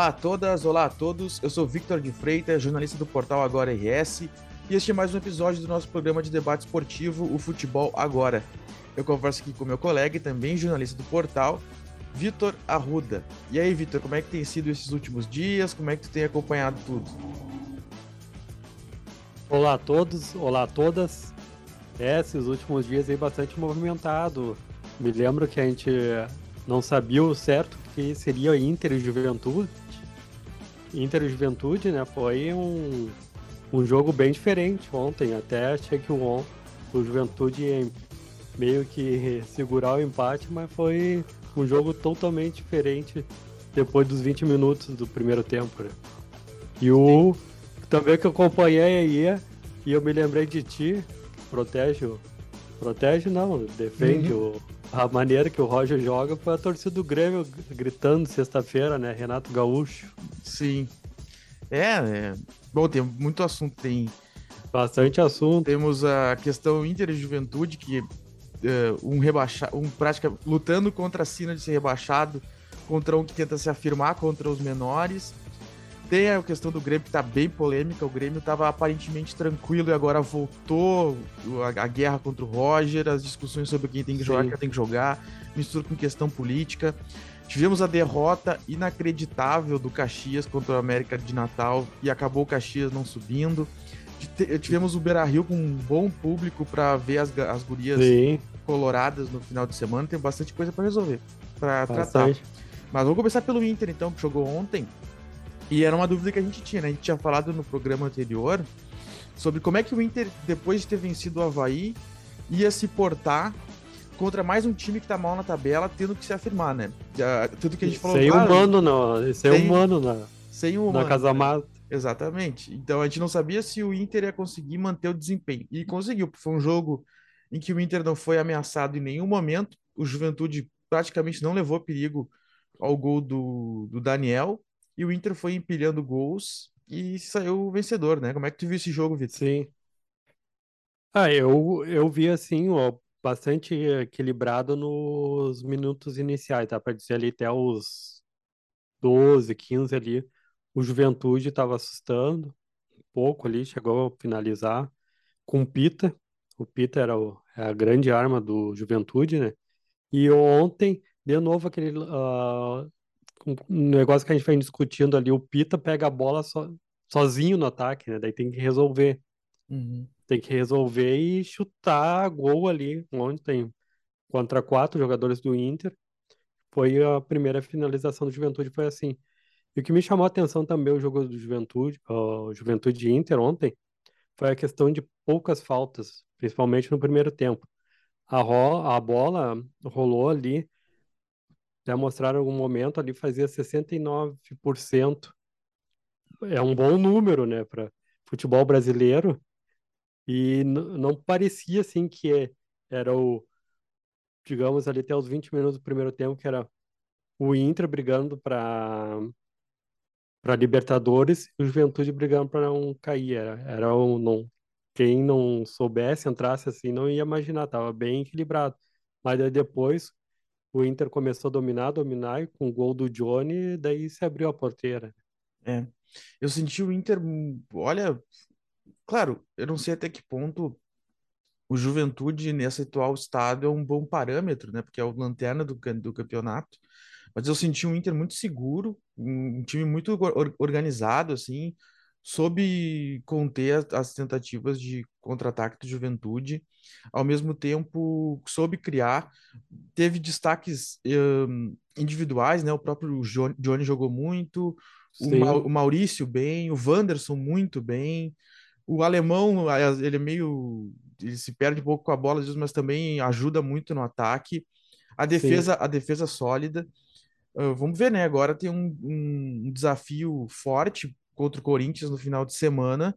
Olá a todas, olá a todos. Eu sou Victor de Freitas, jornalista do portal Agora RS, e este é mais um episódio do nosso programa de debate esportivo, o Futebol Agora. Eu converso aqui com meu colega e também jornalista do portal, Vitor Arruda. E aí, Vitor, como é que tem sido esses últimos dias? Como é que tu tem acompanhado tudo? Olá a todos, olá a todas. É, esses últimos dias aí bastante movimentado. Me lembro que a gente não sabia o certo que seria Inter e Juventude. Inter e Juventude, né? Foi um, um jogo bem diferente ontem. Até achei que o, o Juventude ia meio que segurar o empate, mas foi um jogo totalmente diferente depois dos 20 minutos do primeiro tempo. Né? E o também que eu acompanhei aí e eu me lembrei de ti, protege o. Protege não, defende uhum. o a maneira que o Roger joga foi a torcida do Grêmio gritando sexta-feira, né? Renato Gaúcho. Sim. É, é, Bom, tem muito assunto, tem. Bastante assunto. Temos a questão Inter e Juventude, que uh, um rebaixado, um prática lutando contra a sina de ser rebaixado, contra um que tenta se afirmar contra os menores. Tem a questão do Grêmio que tá bem polêmica. O Grêmio tava aparentemente tranquilo e agora voltou a, a guerra contra o Roger, as discussões sobre quem tem que jogar, quem tem que jogar, mistura com questão política. Tivemos a derrota inacreditável do Caxias contra o América de Natal e acabou o Caxias não subindo. Tivemos o Beira Rio com um bom público para ver as, as gurias Sim. coloradas no final de semana. Tem bastante coisa para resolver, para tratar. Mas vamos começar pelo Inter, então, que jogou ontem. E era uma dúvida que a gente tinha, né? A gente tinha falado no programa anterior sobre como é que o Inter, depois de ter vencido o Havaí, ia se portar contra mais um time que tá mal na tabela, tendo que se afirmar, né? Tudo que a gente falou. Sem claro, humano, não. Sem, sem humano, não. Sem humano. Na Casa Mata. Exatamente. Então a gente não sabia se o Inter ia conseguir manter o desempenho. E conseguiu. Foi um jogo em que o Inter não foi ameaçado em nenhum momento. O Juventude praticamente não levou perigo ao gol do, do Daniel e o Inter foi empilhando gols e saiu vencedor, né? Como é que tu viu esse jogo, Vitor? Sim. Ah, eu, eu vi assim, ó, bastante equilibrado nos minutos iniciais, tá? Para dizer ali até os 12, 15 ali, o Juventude estava assustando um pouco ali, chegou a finalizar com o Pita. O Pita era o, é a grande arma do Juventude, né? E ontem, de novo, aquele uh, um negócio que a gente vem discutindo ali, o Pita pega a bola so, sozinho no ataque, né? Daí tem que resolver. Uhum. Tem que resolver e chutar gol ali, onde tem contra quatro jogadores do Inter. Foi a primeira finalização do Juventude, foi assim. E o que me chamou a atenção também o jogo do Juventude, o Juventude Inter ontem, foi a questão de poucas faltas, principalmente no primeiro tempo. A, ro a bola rolou ali até mostraram algum momento ali, fazia 69%. É um bom número, né, para futebol brasileiro. E não parecia assim que é, era o, digamos, ali até os 20 minutos do primeiro tempo, que era o Inter brigando para para Libertadores e o Juventude brigando para não cair. Era, era um, não, quem não soubesse, entrasse assim, não ia imaginar, tava bem equilibrado. Mas depois, o Inter começou a dominar, dominar, e com o gol do Johnny, daí se abriu a porteira. É. Eu senti o Inter, olha, claro, eu não sei até que ponto o Juventude nesse atual estado é um bom parâmetro, né? Porque é o lanterna do, do campeonato. Mas eu senti um Inter muito seguro, um time muito organizado, assim, soube conter as tentativas de contra-ataque do Juventude, ao mesmo tempo soube criar, teve destaques um, individuais, né? O próprio Johnny jogou muito, o, Ma o, Maurício bem, o Wanderson muito bem, o alemão ele é meio ele se perde um pouco com a bola, mas também ajuda muito no ataque. A defesa, Sim. a defesa sólida. Uh, vamos ver, né? Agora tem um, um desafio forte contra o Corinthians no final de semana,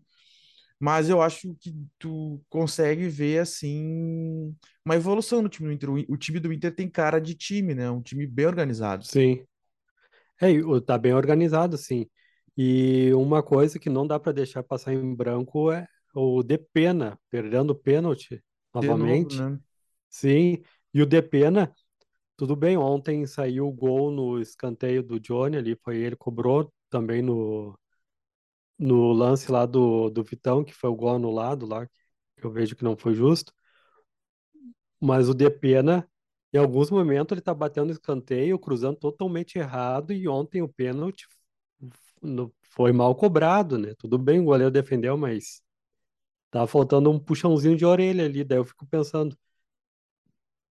mas eu acho que tu consegue ver assim uma evolução no time do Inter. O time do Inter tem cara de time, né? Um time bem organizado. Sim. É, tá bem organizado, sim. E uma coisa que não dá para deixar passar em branco é o Depena, perdendo o pênalti novamente. Novo, né? Sim. E o Depena, tudo bem, ontem saiu o gol no escanteio do Johnny ali, foi ele cobrou também no, no lance lá do, do Vitão, que foi o gol anulado lá, que eu vejo que não foi justo. Mas o Depena, em alguns momentos, ele tá batendo escanteio, cruzando totalmente errado, e ontem o pênalti foi mal cobrado, né? Tudo bem, o goleiro defendeu, mas tá faltando um puxãozinho de orelha ali. Daí eu fico pensando,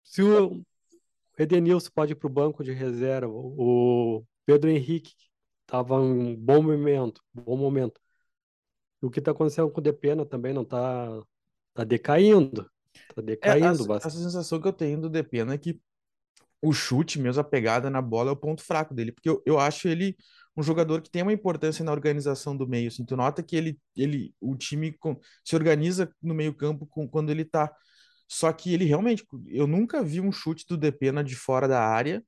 se o Edenilson pode ir pro banco de reserva, o Pedro Henrique tava em bom momento, bom momento. O que tá acontecendo com o Depena também não tá, tá decaindo, tá É, a, decaindo a bastante. sensação que eu tenho do Depena é que o chute mesmo, a pegada na bola é o ponto fraco dele, porque eu, eu acho ele um jogador que tem uma importância na organização do meio, assim, tu nota que ele, ele o time com- se organiza no meio campo com, quando ele tá, só que ele realmente, eu nunca vi um chute do Depena de fora da área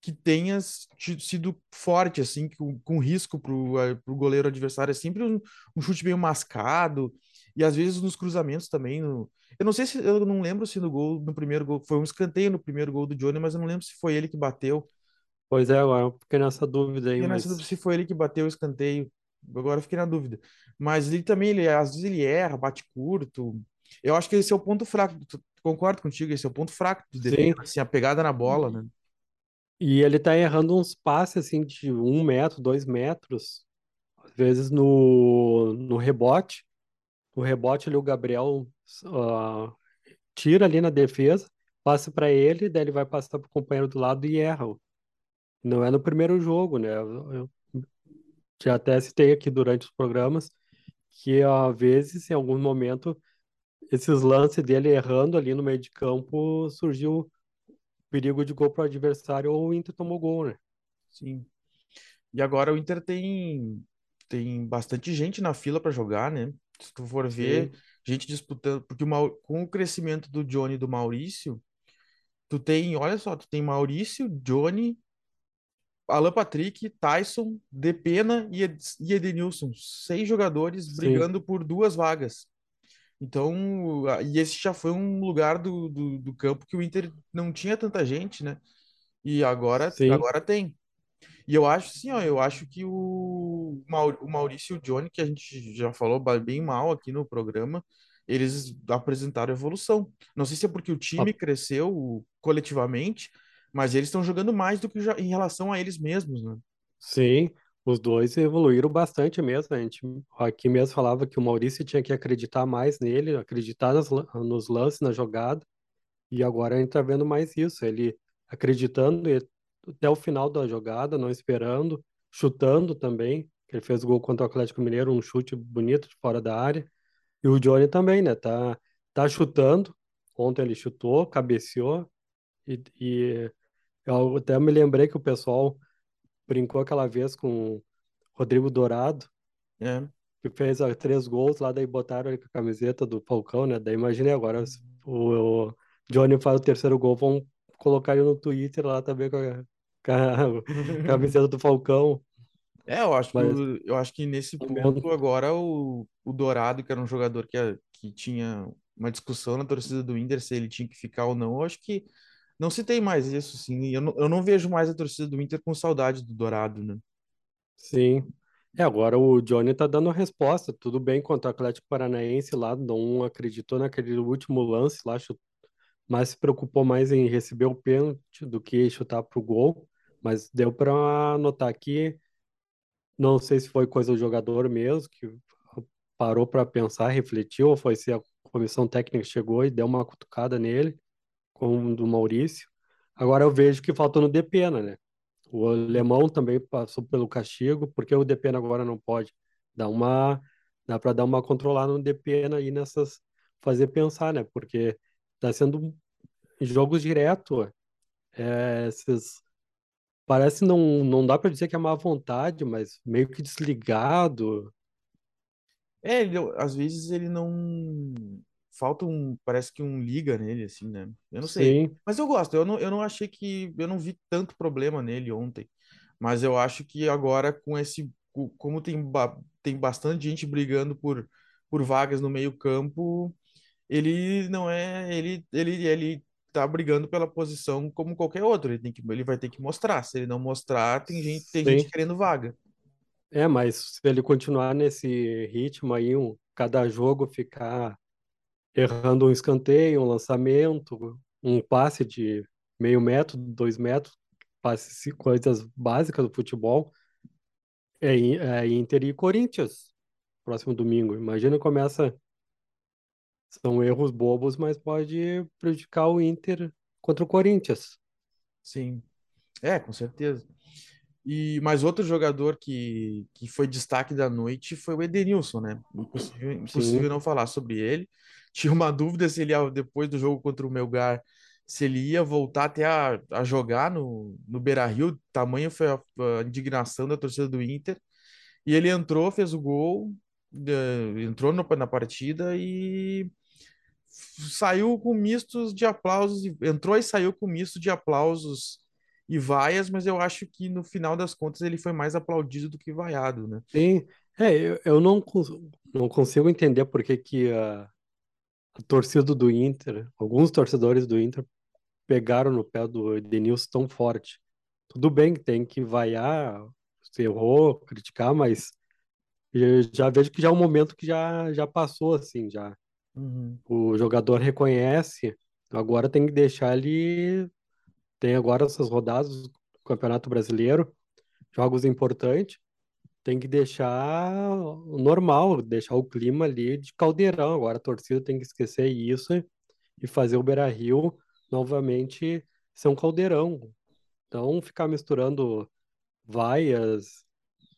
que tenha sido forte, assim, com, com risco eh, pro goleiro adversário. É sempre um, um chute meio mascado, e às vezes nos cruzamentos também. No... Eu não sei se, eu não lembro se no gol, no primeiro gol, foi um escanteio no primeiro gol do Johnny, mas eu não lembro se foi ele que bateu. Pois é, agora eu fiquei nessa dúvida aí, nessa mas dúvida se foi ele que bateu o escanteio. Agora eu fiquei na dúvida. Mas ele também, ele, às vezes ele erra, bate curto. Eu acho que esse é o ponto fraco. Concordo contigo, esse é o ponto fraco do sim. assim, a pegada na bola, né? E ele tá errando uns passes assim de um metro, dois metros, às vezes no, no rebote. No rebote ali o Gabriel ah, tira ali na defesa, passa para ele, daí ele vai passar pro companheiro do lado e erra. Não é no primeiro jogo, né? Eu já até citei aqui durante os programas que às vezes, em algum momento, esses lances dele errando ali no meio de campo surgiu perigo de gol para o adversário ou o Inter tomou gol, né? Sim. E agora o Inter tem, tem bastante gente na fila para jogar, né? Se tu for ver, Sim, gente disputando, porque o Mau- com o crescimento do Johnny e do Maurício, tu tem, olha só, tu tem Maurício, Johnny, Alan Patrick, Tyson, Depena e, Ed, e Edenilson, seis jogadores sim, brigando por duas vagas. Então, e esse já foi um lugar do, do, do campo que o Inter não tinha tanta gente, né? E agora, sim. agora tem. E eu acho, sim, ó, eu acho que o, o Maurício e o Johnny, que a gente já falou bem mal aqui no programa, eles apresentaram evolução. Não sei se é porque o time cresceu coletivamente, mas eles estão jogando mais do que já, em relação a eles mesmos, né? Sim, os dois evoluíram bastante mesmo. A gente aqui mesmo falava que o Maurício tinha que acreditar mais nele, acreditar lan- nos lances, na jogada, e agora a gente tá vendo mais isso. Ele acreditando até o final da jogada, não esperando, chutando também. Ele fez gol contra o Atlético Mineiro, um chute bonito de fora da área. E o Johnny também, né? Tá, tá chutando. Ontem ele chutou, cabeceou, e, e eu até me lembrei que o pessoal brincou aquela vez com o Rodrigo Dourado, É. que fez ó, três gols lá, daí botaram ele com a camiseta do Falcão, né? Daí imaginei agora, se o, o Johnny faz o terceiro gol, vão colocar ele no Twitter lá também com a, com a camiseta do Falcão, É, eu acho que, mas o- eu acho que nesse ponto agora o, o Dourado, que era um jogador que, que tinha uma discussão na torcida do Inter se ele tinha que ficar ou não, eu acho que não se tem mais isso, sim. Eu não, eu não vejo mais a torcida do Inter com saudade do Dourado, né? sim. É, agora o Johnny tá dando a resposta, tudo bem contra o Atlético Paranaense lá, não acreditou naquele último lance lá, chu- mas se preocupou mais em receber o pênalti do que chutar pro gol, mas deu para notar que Não sei se foi coisa do jogador mesmo, que parou para pensar, refletiu, ou foi se a comissão técnica chegou e deu uma cutucada nele, como o do Maurício. Agora eu vejo que faltou no Depena, né? O alemão também passou pelo castigo, porque o Depena agora não pode. Dá uma, dá para dar uma controlada no Depena aí nessas, fazer pensar, né? Porque tá sendo jogos direto, é, esses Parece não, não dá para dizer que é má vontade, mas meio que desligado. É, ele, às vezes ele não. Falta um. Parece que um liga nele, assim, né? Eu não sei. Sim, Mas eu gosto. Eu não, eu não achei que. Eu não vi tanto problema nele ontem. Mas eu acho que agora, com esse. co- Como tem, tem bastante gente brigando por, por vagas no meio-campo, ele não é. Ele, ele, ele tá brigando pela posição como qualquer outro. Ele tem que, ele vai ter que mostrar. Se ele não mostrar, tem gente, tem gente querendo vaga. É, mas se ele continuar nesse ritmo aí, um, cada jogo ficar errando um escanteio, um lançamento, um passe de meio metro, dois metros, passe coisas básicas do futebol, é, é Inter e Corinthians, próximo domingo. Imagina começa, são erros bobos, mas pode prejudicar o Inter contra o Corinthians. Sim. É, com certeza. E mais outro jogador que, que foi destaque da noite foi o Edenilson, né? Impossível, impossível não falar sobre ele. Tinha uma dúvida se ele ia, depois do jogo contra o Melgar, se ele ia voltar até a, a jogar no, no Beira-Rio. Tamanho foi a, a indignação da torcida do Inter. E ele entrou, fez o gol, entrou no- na partida e saiu com mistos de aplausos, entrou e saiu com misto de aplausos e vaias, mas eu acho que no final das contas ele foi mais aplaudido do que vaiado, né? sim. É, eu, eu não, não consigo entender por que que a torcida do Inter, alguns torcedores do Inter pegaram no pé do Edenilson tão forte. Tudo bem que tem que vaiar, se errou, criticar, mas já vejo que já é um momento que já, já passou, assim, já. Uhum, O jogador reconhece, agora tem que deixar ele. Tem agora essas rodadas do Campeonato Brasileiro, jogos importantes, tem que deixar normal, deixar o clima ali de caldeirão. Agora a torcida tem que esquecer isso e fazer o Beira-Rio novamente ser um caldeirão. Então, ficar misturando vaias,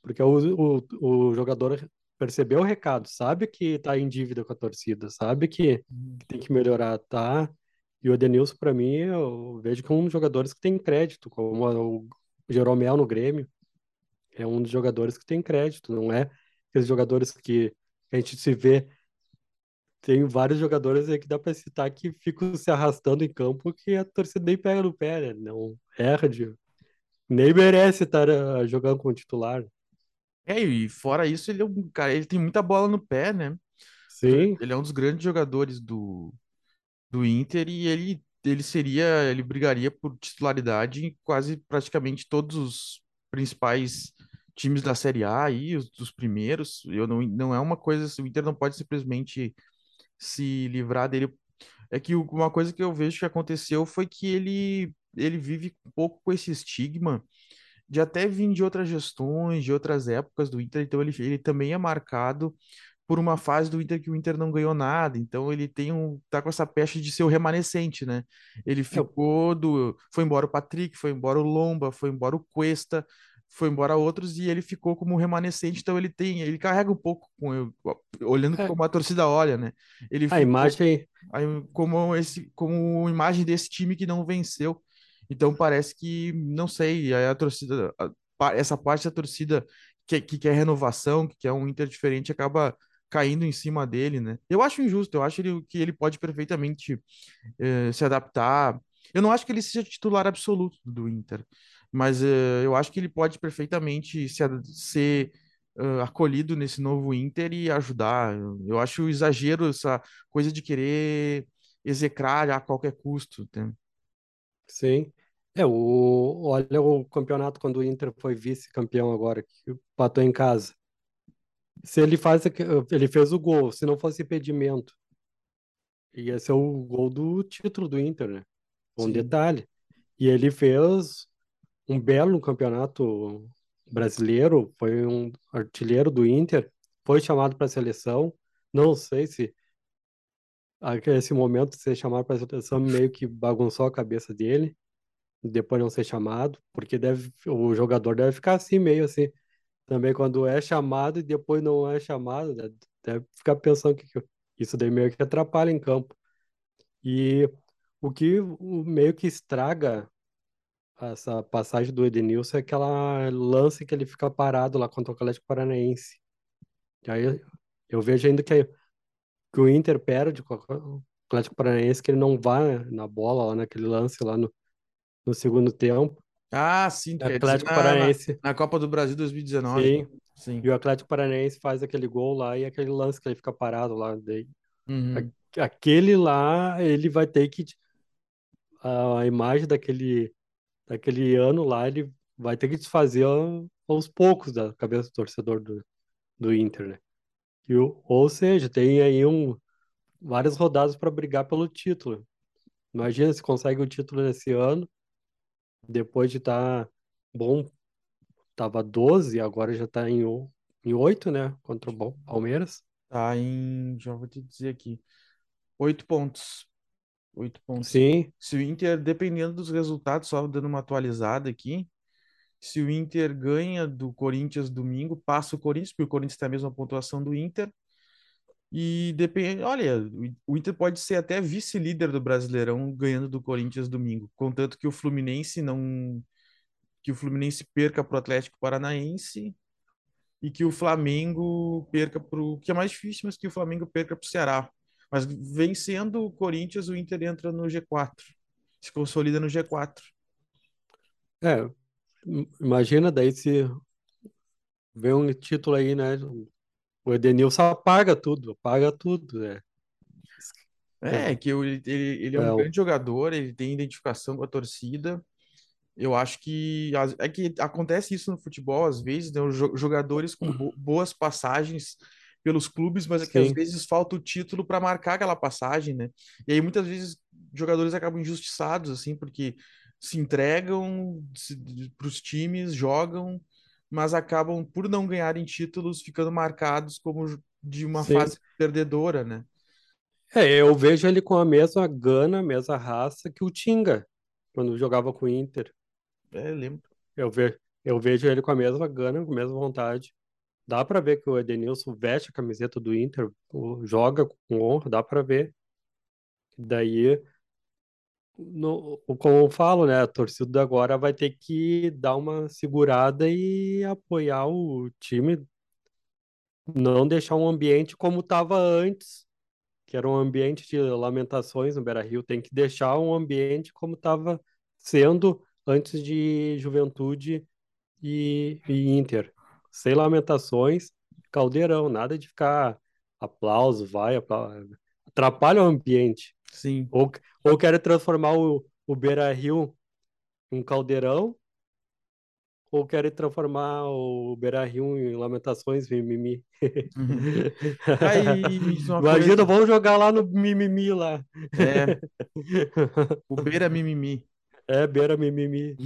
porque o, o, o jogador percebeu o recado, sabe que tá em dívida com a torcida, sabe que, uhum, que tem que melhorar, tá? E o Edenilson, para mim, eu vejo que é um dos jogadores que tem crédito, como o Jeromel no Grêmio, é um dos jogadores que tem crédito, não é aqueles jogadores que a gente se vê. Tem vários jogadores aí que dá para citar que ficam se arrastando em campo que a torcida nem pega no pé, né? Não erra de, nem merece estar ah, jogando como titular. É, e fora isso, ele é um cara, ele tem muita bola no pé, né? Sim, Ele é um dos grandes jogadores do, do Inter e ele, ele seria, ele brigaria por titularidade em quase praticamente todos os principais times da Série A aí, os dos primeiros. Eu não, não é uma coisa, assim, o Inter não pode simplesmente se livrar dele. É que uma coisa que eu vejo que aconteceu foi que ele ele vive um pouco com esse estigma de até vir de outras gestões, de outras épocas do Inter, então ele, ele também é marcado por uma fase do Inter que o Inter não ganhou nada, então ele tem um, tá com essa peste de ser o remanescente, né? Ele é, ficou do, foi embora o Patrick, foi embora o Lomba, foi embora o Cuesta, foi embora outros e ele ficou como remanescente, então ele tem, ele carrega um pouco com olhando é, como a torcida olha, né? Ele a imagem, aí, como esse como imagem desse time que não venceu. Então parece que, não sei, aí a torcida, a- essa parte da torcida que, que quer renovação, que quer um Inter diferente, acaba caindo em cima dele, né? Eu acho injusto, eu acho ele, que ele pode perfeitamente eh, se adaptar. Eu não acho que ele seja titular absoluto do Inter, mas eh, eu acho que ele pode perfeitamente se, ser eh, acolhido nesse novo Inter e ajudar. Eu, acho exagero essa coisa de querer execrar a qualquer custo. né? sim. É, o, olha o campeonato quando o Inter foi vice-campeão agora, que empatou em casa. Se ele faz, ele fez o gol, se não fosse impedimento, ia ser o gol do título do Inter, né? Um Sim. detalhe. E ele fez um belo campeonato brasileiro, foi um artilheiro do Inter, foi chamado para a seleção. Não sei se esse momento de ser chamado para a seleção meio que bagunçou a cabeça dele, depois não ser chamado, porque deve, o jogador deve ficar assim, meio assim, também quando é chamado e depois não é chamado, né? deve ficar pensando que isso daí meio que atrapalha em campo. E o que meio que estraga essa passagem do Edenilson é aquela lance que ele fica parado lá contra o Atlético Paranaense. E aí eu vejo ainda que, que o Inter perde com o Atlético Paranaense, que ele não vai na bola lá naquele lance lá no, no segundo tempo. Ah, sim, Atlético na, na, Paranaense, na Copa do Brasil 2019. sim, Sim. e o Atlético Paranaense faz aquele gol lá e aquele lance que ele fica parado lá. Daí, Uhum. aquele lá, ele vai ter que a imagem daquele, daquele ano lá, ele vai ter que desfazer aos poucos da cabeça do torcedor do, do Inter, né? E, ou seja, tem aí um, várias rodadas para brigar pelo título. Imagina se consegue o título nesse ano, depois de estar tá bom, tava 12, agora já está em, em 8, né? Contra o Palmeiras. Tá em, já vou te dizer aqui, 8 pontos. 8 pontos. Sim. Se o Inter, dependendo dos resultados, só dando uma atualizada aqui, se o Inter ganha do Corinthians domingo, passa o Corinthians, porque o Corinthians tem a mesma pontuação do Inter. E depende, olha, o Inter pode ser até vice-líder do Brasileirão ganhando do Corinthians domingo, contanto que o Fluminense não que o Fluminense perca para o Atlético Paranaense e que o Flamengo perca para o que é mais difícil, mas que o Flamengo perca para o Ceará. Mas vencendo o Corinthians, o Inter entra no G4, se consolida no G4. É, imagina daí se vem um título aí, né? O Edenilson apaga tudo, apaga tudo, né? É, que ele, ele, ele é um é, grande jogador, ele tem identificação com a torcida. Eu acho que é que acontece isso no futebol às vezes, né? Os jogadores com boas passagens pelos clubes, mas é que Sim. às vezes falta o título para marcar aquela passagem, né? E aí muitas vezes jogadores acabam injustiçados assim, porque se entregam para os times, jogam, mas acabam por não ganharem títulos ficando marcados como de uma Sim. fase perdedora, né? É, eu vejo ele com a mesma gana, a mesma raça que o Tinga, quando jogava com o Inter. É, lembro. Eu, ve eu vejo ele com a mesma gana, com a mesma vontade. Dá para ver que o Edenilson veste a camiseta do Inter, joga com honra, dá para ver. Daí no, como eu falo, né? A torcida agora vai ter que dar uma segurada e apoiar o time, não deixar um ambiente como estava antes, que era um ambiente de lamentações no Beira-Rio, tem que deixar um ambiente como estava sendo antes de Juventude e, e Inter. Sem lamentações, caldeirão, nada de ficar aplauso, vai, aplauso, atrapalha o ambiente. Sim. Ou, ou quer transformar o, o Beira Rio em um caldeirão, ou quer transformar o Beira Rio em Lamentações Mimimi. Uhum. Aí, Imagina, coisa... vamos jogar lá no Mimimi lá. É. O Beira Mimimi. É, Beira Mimimi.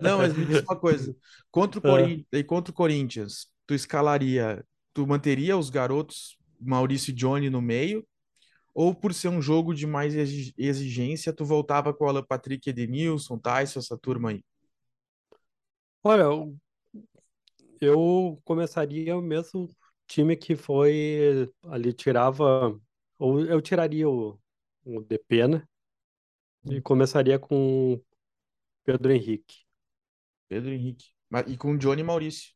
Não, mas me diz uma coisa. Contra o, ah. Corin... ah. contra o Corinthians, tu escalaria, tu manteria os garotos Maurício e Johnny no meio ou por ser um jogo de mais exigência, tu voltava com o Alan Patrick, Edenilson, Tyson, essa turma aí? Olha, eu começaria o mesmo time que foi ali, tirava, ou eu tiraria o, o Depena e hum. começaria com Pedro Henrique. Pedro Henrique. E com Johnny Maurício.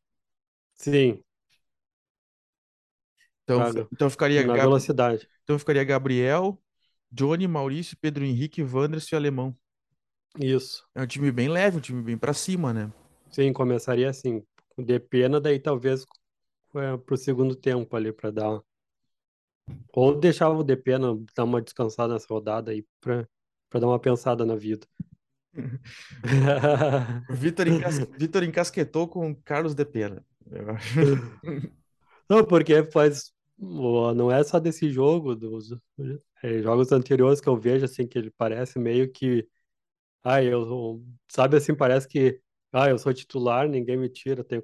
Sim. Então, então ficaria na velocidade. Então ficaria Gabriel, Johnny, Maurício, Pedro Henrique, Wanderson e Alemão. Isso. É um time bem leve, um time bem para cima, né? Sim, começaria assim. De pena, daí talvez é, pro segundo tempo ali para dar. Ou deixava o Depena dar uma descansada nessa rodada aí para dar uma pensada na vida. Vitor, encas... Vitor encasquetou com Carlos Depena. Não, porque faz não é só desse jogo, dos é, jogos anteriores que eu vejo, assim, que ele parece meio que. Ah, eu. Sabe assim, parece que. Ah, eu sou titular, ninguém me tira, tenho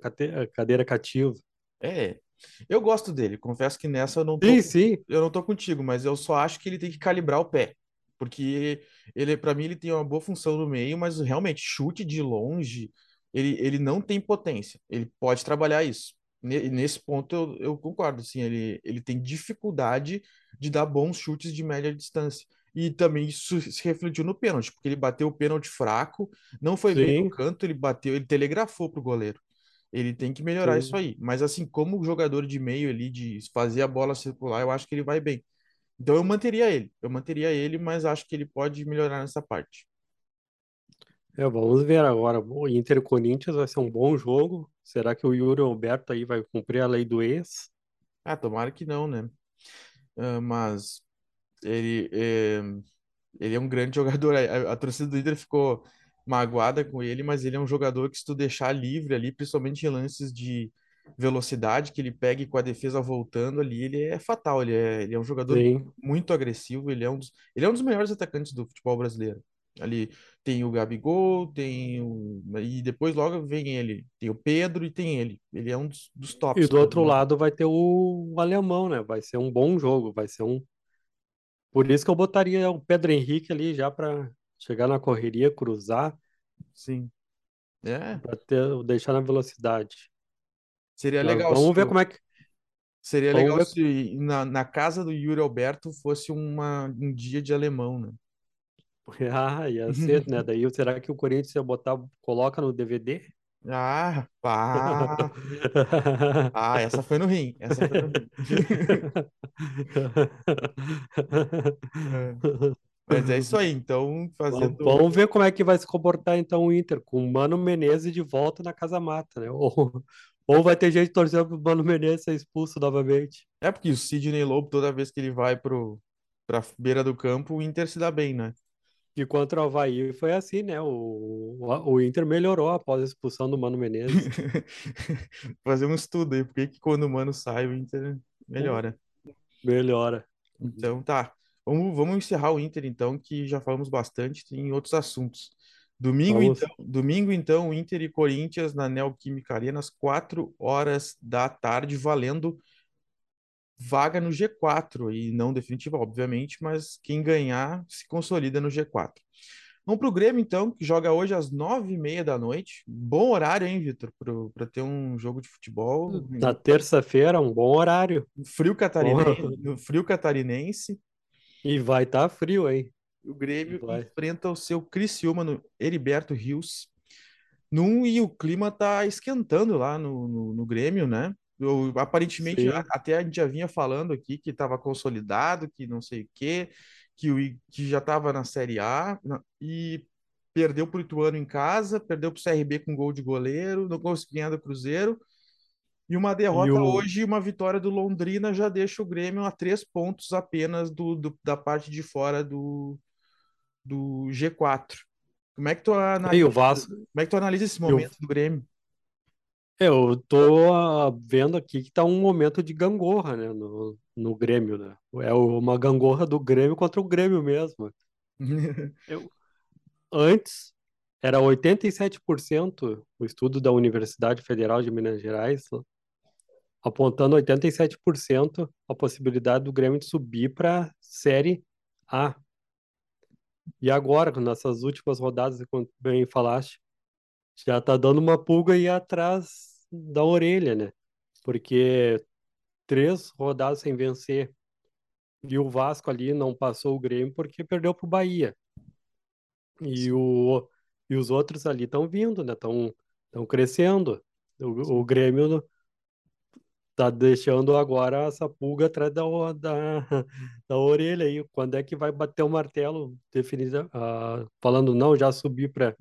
cadeira cativa. É. Eu gosto dele, confesso que nessa eu não tô, sim, sim. eu não tô contigo, mas eu só acho que ele tem que calibrar o pé. Porque ele, para mim, ele tem uma boa função no meio, mas realmente, chute de longe, ele, ele não tem potência. Ele pode trabalhar isso nesse ponto eu, eu concordo, assim, ele, ele tem dificuldade de dar bons chutes de média distância. E também isso se refletiu no pênalti, porque ele bateu o pênalti fraco, não foi Sim. bem no canto, ele bateu, ele telegrafou pro goleiro. Ele tem que melhorar Sim. isso aí. Mas assim, como jogador de meio ali, de fazer a bola circular, eu acho que ele vai bem. Então eu manteria ele. Eu manteria ele, mas acho que ele pode melhorar nessa parte. É, vamos ver agora. O Inter e Corinthians vai ser um bom jogo. Será que o Yuri Alberto aí vai cumprir a lei do ex? Ah, tomara que não, né? Uh, mas ele. É... Ele é um grande jogador. A, a torcida do Inter ficou magoada com ele, mas ele é um jogador que se tu deixar livre ali, principalmente em lances de velocidade, que ele pegue com a defesa voltando ali, ele é fatal. Ele é, ele é um jogador Sim. muito agressivo, ele é um dos, ele é um dos melhores atacantes do futebol brasileiro. Ali tem o Gabigol, tem o... E depois logo vem ele. Tem o Pedro e tem ele. Ele é um dos, dos E tops. do pra outro mim. lado vai ter o, o alemão, né? Vai ser um bom jogo, vai ser um. Por isso que eu botaria o Pedro Henrique ali já para chegar na correria, cruzar, Sim. É, para ter, deixar na velocidade. seria legal vamos ver o- como é que. seria Vamos legal ver. se na, na casa do Yuri Alberto fosse uma, um dia de alemão, né? Ah, ia ser, né? Daí será que o Corinthians ia botar, coloca no DVD? Ah, pá. Ah, essa foi no rim. Essa foi no rim. É. Mas é isso aí. Então, Vamos fazendo. vamos ver como é que vai se comportar então o Inter, com o Mano Menezes de volta na Casa Mata, né? Ou, ou vai ter gente torcendo pro Mano Menezes ser expulso novamente. É porque o Sidney Lobo, toda vez que ele vai pro, pra beira do campo, o Inter se dá bem, né? E contra o Avaí foi assim, né? O, o, o Inter melhorou após a expulsão do Mano Menezes. Fazer um estudo aí, porque que quando o Mano sai, o Inter melhora. Melhora. Então, tá. Vamos, vamos encerrar o Inter, então, que já falamos bastante, tem outros assuntos. Domingo, Vamos. então, domingo, então, Inter e Corinthians na Neoquímica Arena, às 4 horas da tarde, valendo vaga no G4, e não definitiva, obviamente, mas quem ganhar se consolida no G4. Vamos para o Grêmio, então, que joga hoje às nove e meia da noite. Bom horário, hein, Vitor, para ter um jogo de futebol. Na terça-feira, um bom horário. Frio catarinense, no frio catarinense. E vai estar frio, hein? O Grêmio Vai. enfrenta o seu Criciúma no Heriberto Rios. Num, e o clima tá esquentando lá no, no, no Grêmio, né? Eu, aparentemente, Sim. até a gente já vinha falando aqui que estava consolidado, que não sei o quê, que, o, que já estava na Série A, e perdeu para o Ituano em casa, perdeu para o CRB com gol de goleiro, não conseguiu ganhar do Cruzeiro. E uma E derrota o, hoje, uma vitória do Londrina já deixa o Grêmio a três pontos apenas do, do- da parte de fora do, do G4. Como é que tu e analisa, o Vasco. como é que tu analisa esse E o, momento do Grêmio? Eu tô ah, vendo aqui que tá um momento de gangorra, né? No, no Grêmio, né? É uma gangorra do Grêmio contra o Grêmio mesmo. Eu, antes era 87% o estudo da Universidade Federal de Minas Gerais, apontando 87% a possibilidade do Grêmio de subir para Série A. E agora, nessas últimas rodadas, como bem falaste, já tá dando uma pulga aí atrás da orelha, né? Porque três rodadas sem vencer e o Vasco ali não passou o Grêmio porque perdeu pro Bahia. E, o, e os outros ali estão vindo, né? Estão estão crescendo. O, o Grêmio tá deixando agora essa pulga atrás da, da, da orelha aí. Quando é que vai bater o martelo definido, ah, falando não, já subir para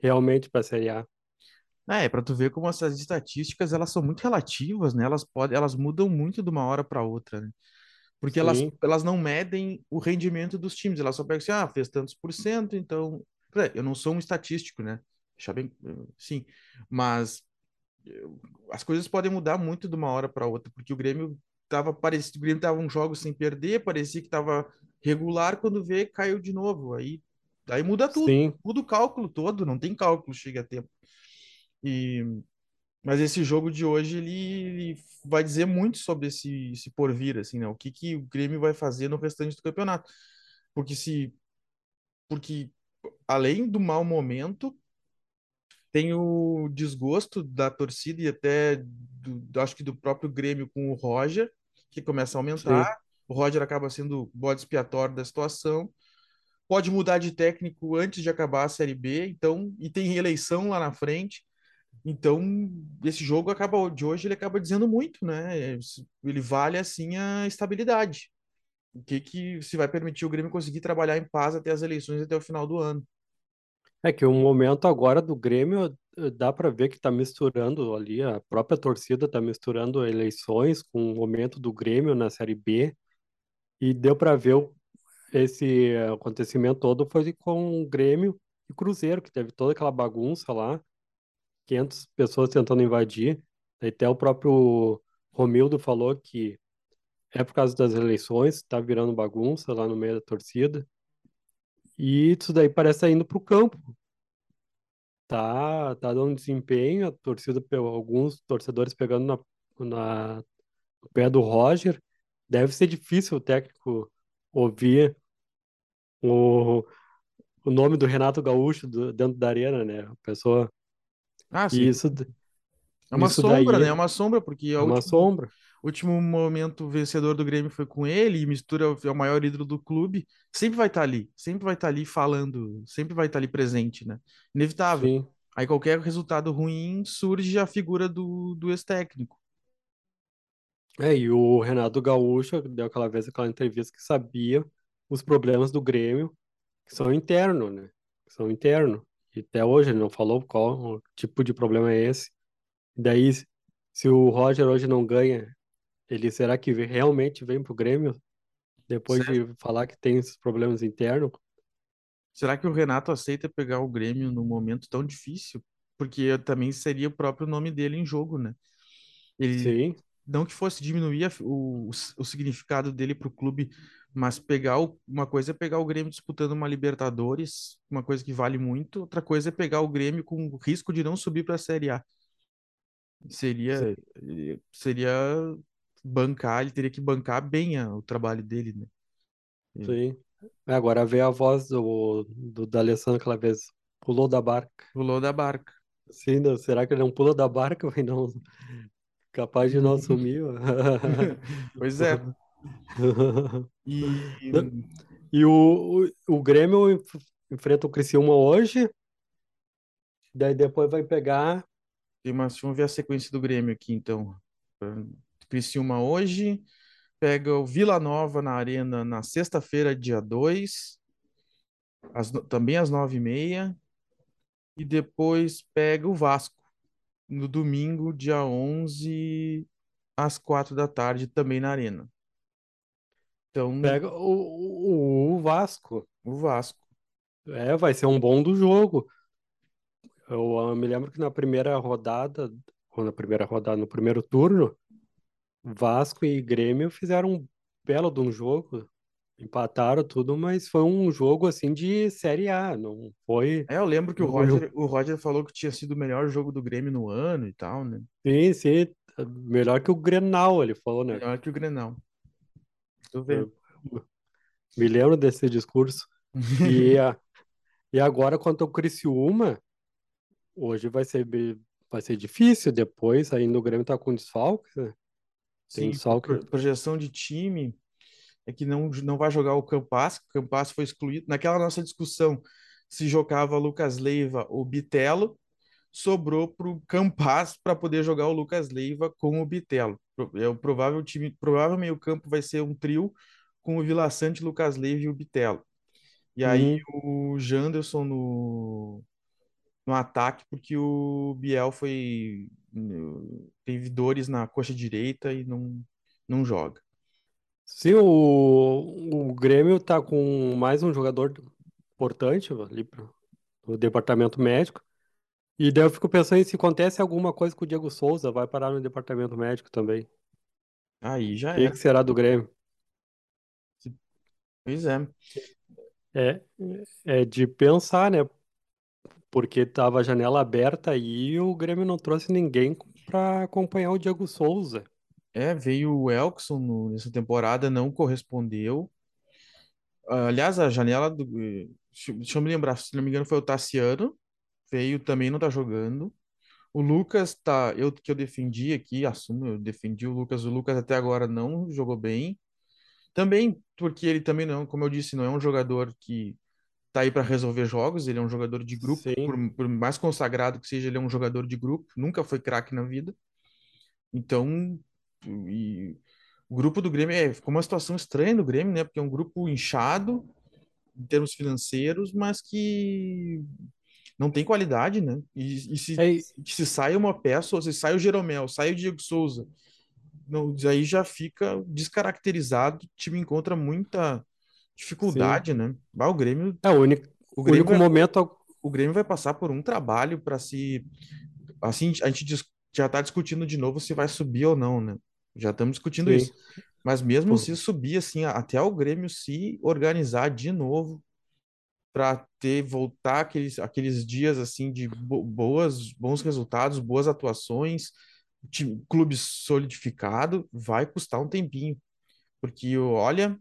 realmente para a Série A? É, para tu ver como essas estatísticas elas são muito relativas, né? Elas podem, elas mudam muito de uma hora para outra, né? Porque elas, Sim, elas não medem o rendimento dos times, elas só pegam assim, ah, fez tantos por cento, então. Eu não sou um estatístico, né? Deixar bem, sim, mas as coisas podem mudar muito de uma hora para outra, porque o Grêmio tava parecido, o Grêmio tava um jogo sem perder, parecia que tava regular, quando vê, caiu de novo. Aí, aí muda tudo, sim, muda o cálculo todo, não tem cálculo, chega a tempo. E, mas esse jogo de hoje, ele, ele vai dizer muito sobre esse, esse porvir, assim, né? O que que o Grêmio vai fazer no restante do campeonato. Porque se, porque além do mau momento, tem o desgosto da torcida e até do, acho que do próprio Grêmio com o Roger, que começa a sim, aumentar. O Roger acaba sendo o bode expiatório da situação. Pode mudar de técnico antes de acabar a Série B, então, e tem reeleição lá na frente. Então, esse jogo acaba de hoje ele acaba dizendo muito, né? Ele vale assim a estabilidade. O que que se vai permitir o Grêmio conseguir trabalhar em paz até as eleições até o final do ano. É que o momento agora do Grêmio dá para ver que está misturando ali, a própria torcida está misturando eleições com o momento do Grêmio na Série B e deu para ver o- esse acontecimento todo foi com o Grêmio e Cruzeiro, que teve toda aquela bagunça lá, 500 pessoas tentando invadir. Até o próprio Romildo falou que é por causa das eleições, tá virando bagunça lá no meio da torcida. E isso daí parece estar indo pro campo. Tá, tá dando desempenho, a torcida, alguns torcedores pegando na, na, no pé do Roger. Deve ser difícil o técnico ouvir o, o nome do Renato Gaúcho do, dentro da arena, né? A pessoa. Ah, E sim. isso, É uma isso sombra, daí né? É uma sombra, porque é o uma último, sombra. último momento vencedor do Grêmio foi com ele, e mistura é o maior ídolo do clube. Sempre vai estar ali, sempre vai estar ali falando, sempre vai estar ali presente, né? Inevitável. Sim. Aí qualquer resultado ruim surge a figura do, do ex-técnico. É, e o Renato Gaúcho deu aquela vez aquela entrevista que sabia os problemas do Grêmio, que são internos, né? Que são internos. E até hoje ele não falou qual tipo de problema é esse. E daí, se o Roger hoje não ganha, ele será que realmente vem pro Grêmio depois Certo? de falar que tem esses problemas internos? Será que o Renato aceita pegar o Grêmio num momento tão difícil? Porque também seria o próprio nome dele em jogo, né? Ele, Sim, não que fosse diminuir o, o significado dele para o clube, mas pegar o- uma coisa é pegar o Grêmio disputando uma Libertadores, uma coisa que vale muito, outra coisa é pegar o Grêmio com o risco de não subir para a Série A. Seria, seria bancar, ele teria que bancar bem a- o trabalho dele, né? Sim. Agora vê a voz do, do D'Alessandro aquela vez. Pulou da barca. pulou da barca. Sim, não, será que ele não pula da barca? Não, capaz de não assumir. Pois é. E E o, o, o Grêmio enf- enfrenta o Criciúma hoje, daí depois vai pegar. tem uma, vamos ver a sequência do Grêmio aqui, então. Criciúma hoje, pega o Vila Nova na Arena na sexta-feira, dia 2, às no- também às nove e meia, e depois pega o Vasco no domingo, dia 11, às quatro da tarde, também na Arena. Então, Pega o, o, o Vasco. o Vasco. É, vai ser um bom do jogo. Eu, ah, me lembro que na primeira rodada, ou na primeira rodada, no primeiro turno, Vasco e Grêmio fizeram um belo de um jogo. Empataram tudo, mas foi um jogo assim de Série A, não foi. É, eu lembro que o Roger, o Roger falou que tinha sido o melhor jogo do Grêmio no ano e tal, né? Sim, sim, melhor que o Grenal, ele falou, né? Melhor que o Grenal. Tu vê. Me lembro desse discurso. E, a- e agora, quanto ao Criciúma, hoje vai ser, vai ser difícil. Depois, ainda o Grêmio tá com desfalque. né? Tem Sim, desfalque. pro- projeção de time é que não, não vai jogar o Campas, o Campas foi excluído. Naquela nossa discussão, se jogava Lucas Leiva ou Bitelo, sobrou para o Campas para poder jogar o Lucas Leiva com o Bitelo. É o provável time, provável meio-campo vai ser um trio com o Vila Sante, Lucas Leiva e o Bitelo. E aí Hum, o Janderson no, no ataque, porque o Biel foi teve dores na coxa direita e não, não joga. Sim, o, o Grêmio tá com mais um jogador importante ali pro, no departamento médico. E daí eu fico pensando em se acontece alguma coisa com o Diego Souza, vai parar no departamento médico também. O Aí já que era. que será do Grêmio? Pois é. É, é de pensar, né? Porque tava a janela aberta aí e o Grêmio não trouxe ninguém para acompanhar o Diego Souza. É, veio o Elkson no- nessa temporada, não correspondeu. Ah, Aliás, a janela do. eh, Deixa, deixa eu me lembrar, se não me engano, foi o Tassiano. Veio também, não tá jogando. O Lucas tá. Eu que eu defendi aqui, assumo, eu defendi o Lucas. O Lucas até agora não jogou bem. Também porque ele também não, como eu disse, não é um jogador que tá aí para resolver jogos, ele é um jogador de grupo, por, Sim. por mais consagrado que seja, ele é um jogador de grupo, nunca foi craque na vida. Então, e o grupo do Grêmio é, ficou uma situação estranha do Grêmio, né? Porque é um grupo inchado em termos financeiros, mas que não tem qualidade, né? E, e se, É, se sai uma peça, ou se sai o Jeromel, sai o Diego Souza, não, aí já fica descaracterizado, o time encontra muita sim. dificuldade, né? Ah, o Grêmio, É o único, o Grêmio único vai, momento. o Grêmio vai passar por um trabalho para se assim, a gente já está discutindo de novo se vai subir ou não, né? Já estamos discutindo Sim. isso. Mas mesmo se Por- subir, assim, até o Grêmio se organizar de novo para ter voltar aqueles, aqueles dias assim de bo- boas bons resultados, boas atuações, time, clube solidificado, vai custar um tempinho, porque olha,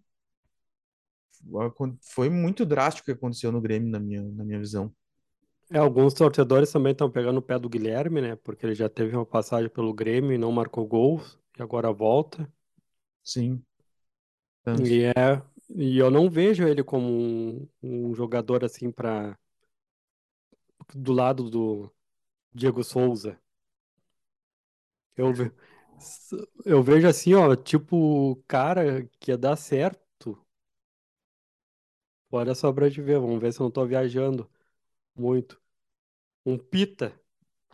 foi muito drástico o que aconteceu no Grêmio na minha, na minha visão. É, alguns torcedores também estão pegando o pé do Guilherme, né? Porque ele já teve uma passagem pelo Grêmio e não marcou gols, e agora volta. Sim, tanto. E é, e eu não vejo ele como um, um jogador assim para do lado do Diego Souza. Eu, eu vejo assim, ó, tipo, cara que ia dar certo. Olha só pra te ver, vamos ver se eu não tô viajando muito. Um Pita,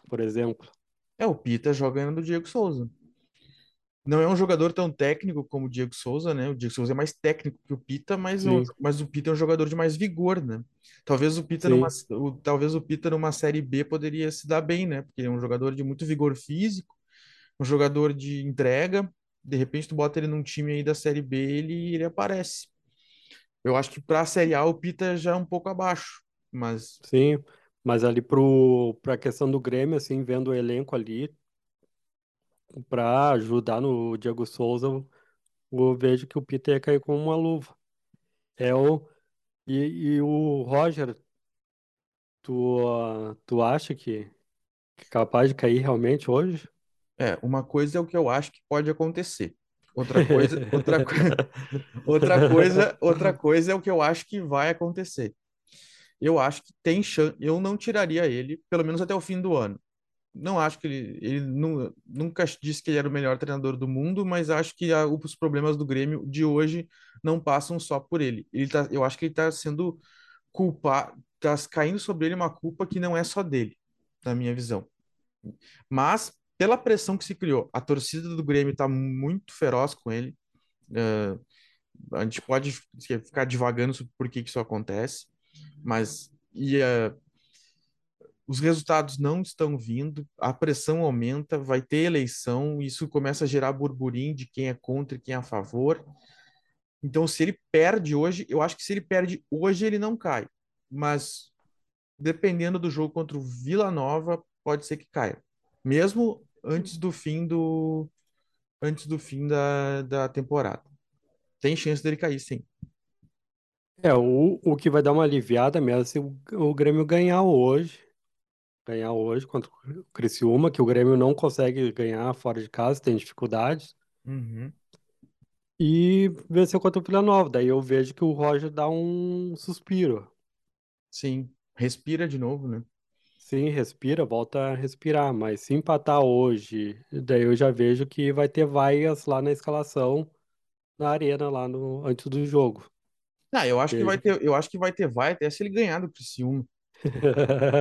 por exemplo. É, o Pita joga no Diego Souza. Não é um jogador tão técnico como o Diego Souza, né? O Diego Souza é mais técnico que o Pita, mas o, mas o Pita é um jogador de mais vigor, né? Talvez o Pita numa, o, talvez o Pita numa série B poderia se dar bem, né? Porque ele é um jogador de muito vigor físico, um jogador de entrega. De repente tu bota ele num time aí da série B, ele, ele aparece. Eu acho que para a série A o Pita já é um pouco abaixo, mas sim. Mas ali pro, pra questão do Grêmio, assim, vendo o elenco ali, pra ajudar no Diego Souza, eu eu vejo que o Pita ia cair com uma luva. É o, e, e o Roger, tu, tu acha que, que é capaz de cair realmente hoje? é, uma coisa é o que eu acho que pode acontecer. Outra coisa, outra, co- outra coisa, outra coisa é o que eu acho que vai acontecer. Eu acho que tem chance. Eu não tiraria ele, pelo menos até o fim do ano. Não acho que ele, ele nu- nunca disse que ele era o melhor treinador do mundo, mas acho que a- os problemas do Grêmio de hoje não passam só por ele. Ele tá, eu acho que ele está sendo culpado, está caindo sobre ele uma culpa que não é só dele, na minha visão. Mas pela pressão que se criou, a torcida do Grêmio está muito feroz com ele. Eh, a gente pode ficar divagando sobre por que que isso acontece, mas e, eh, os resultados não estão vindo, a pressão aumenta, vai ter eleição, isso começa a gerar burburinho de quem é contra e quem é a favor. Então, se ele perde hoje, eu acho que se ele perde hoje, ele não cai. Mas, dependendo do jogo contra o Vila Nova, pode ser que caia. Mesmo antes do fim do, antes do fim da, da temporada. Tem chance dele cair, sim. É, o, o que vai dar uma aliviada mesmo se o, o Grêmio ganhar hoje, ganhar hoje contra o Criciúma, que o Grêmio não consegue ganhar fora de casa, tem dificuldades, Uhum. e vencer contra o Vila Nova. Daí eu vejo que o Roger dá um suspiro. Sim. Respira de novo, né? Sim, respira, volta a respirar, mas se empatar hoje, daí eu já vejo que vai ter vaias lá na escalação, na arena, lá no, antes do jogo. Ah, eu acho que vai ter, eu acho que vai ter vai até se ele ganhar do Criciúma.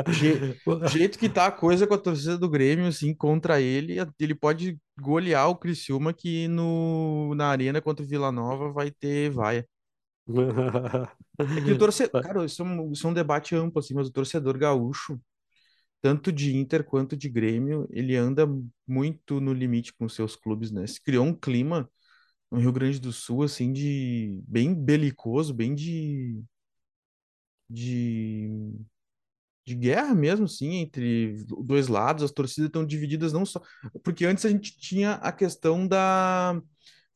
Je- jeito que tá a coisa com a torcida do Grêmio, assim, contra ele, ele pode golear o Criciúma que no, na arena contra o Vila Nova vai ter vaia. É que o torcedor, cara, isso é um, isso é um debate amplo, assim, mas o torcedor gaúcho, tanto de Inter quanto de Grêmio, ele anda muito no limite com seus clubes, né? Se criou um clima no Rio Grande do Sul, assim, de bem belicoso, bem de, de de guerra mesmo, sim, entre dois lados, as torcidas estão divididas não só. Porque antes a gente tinha a questão da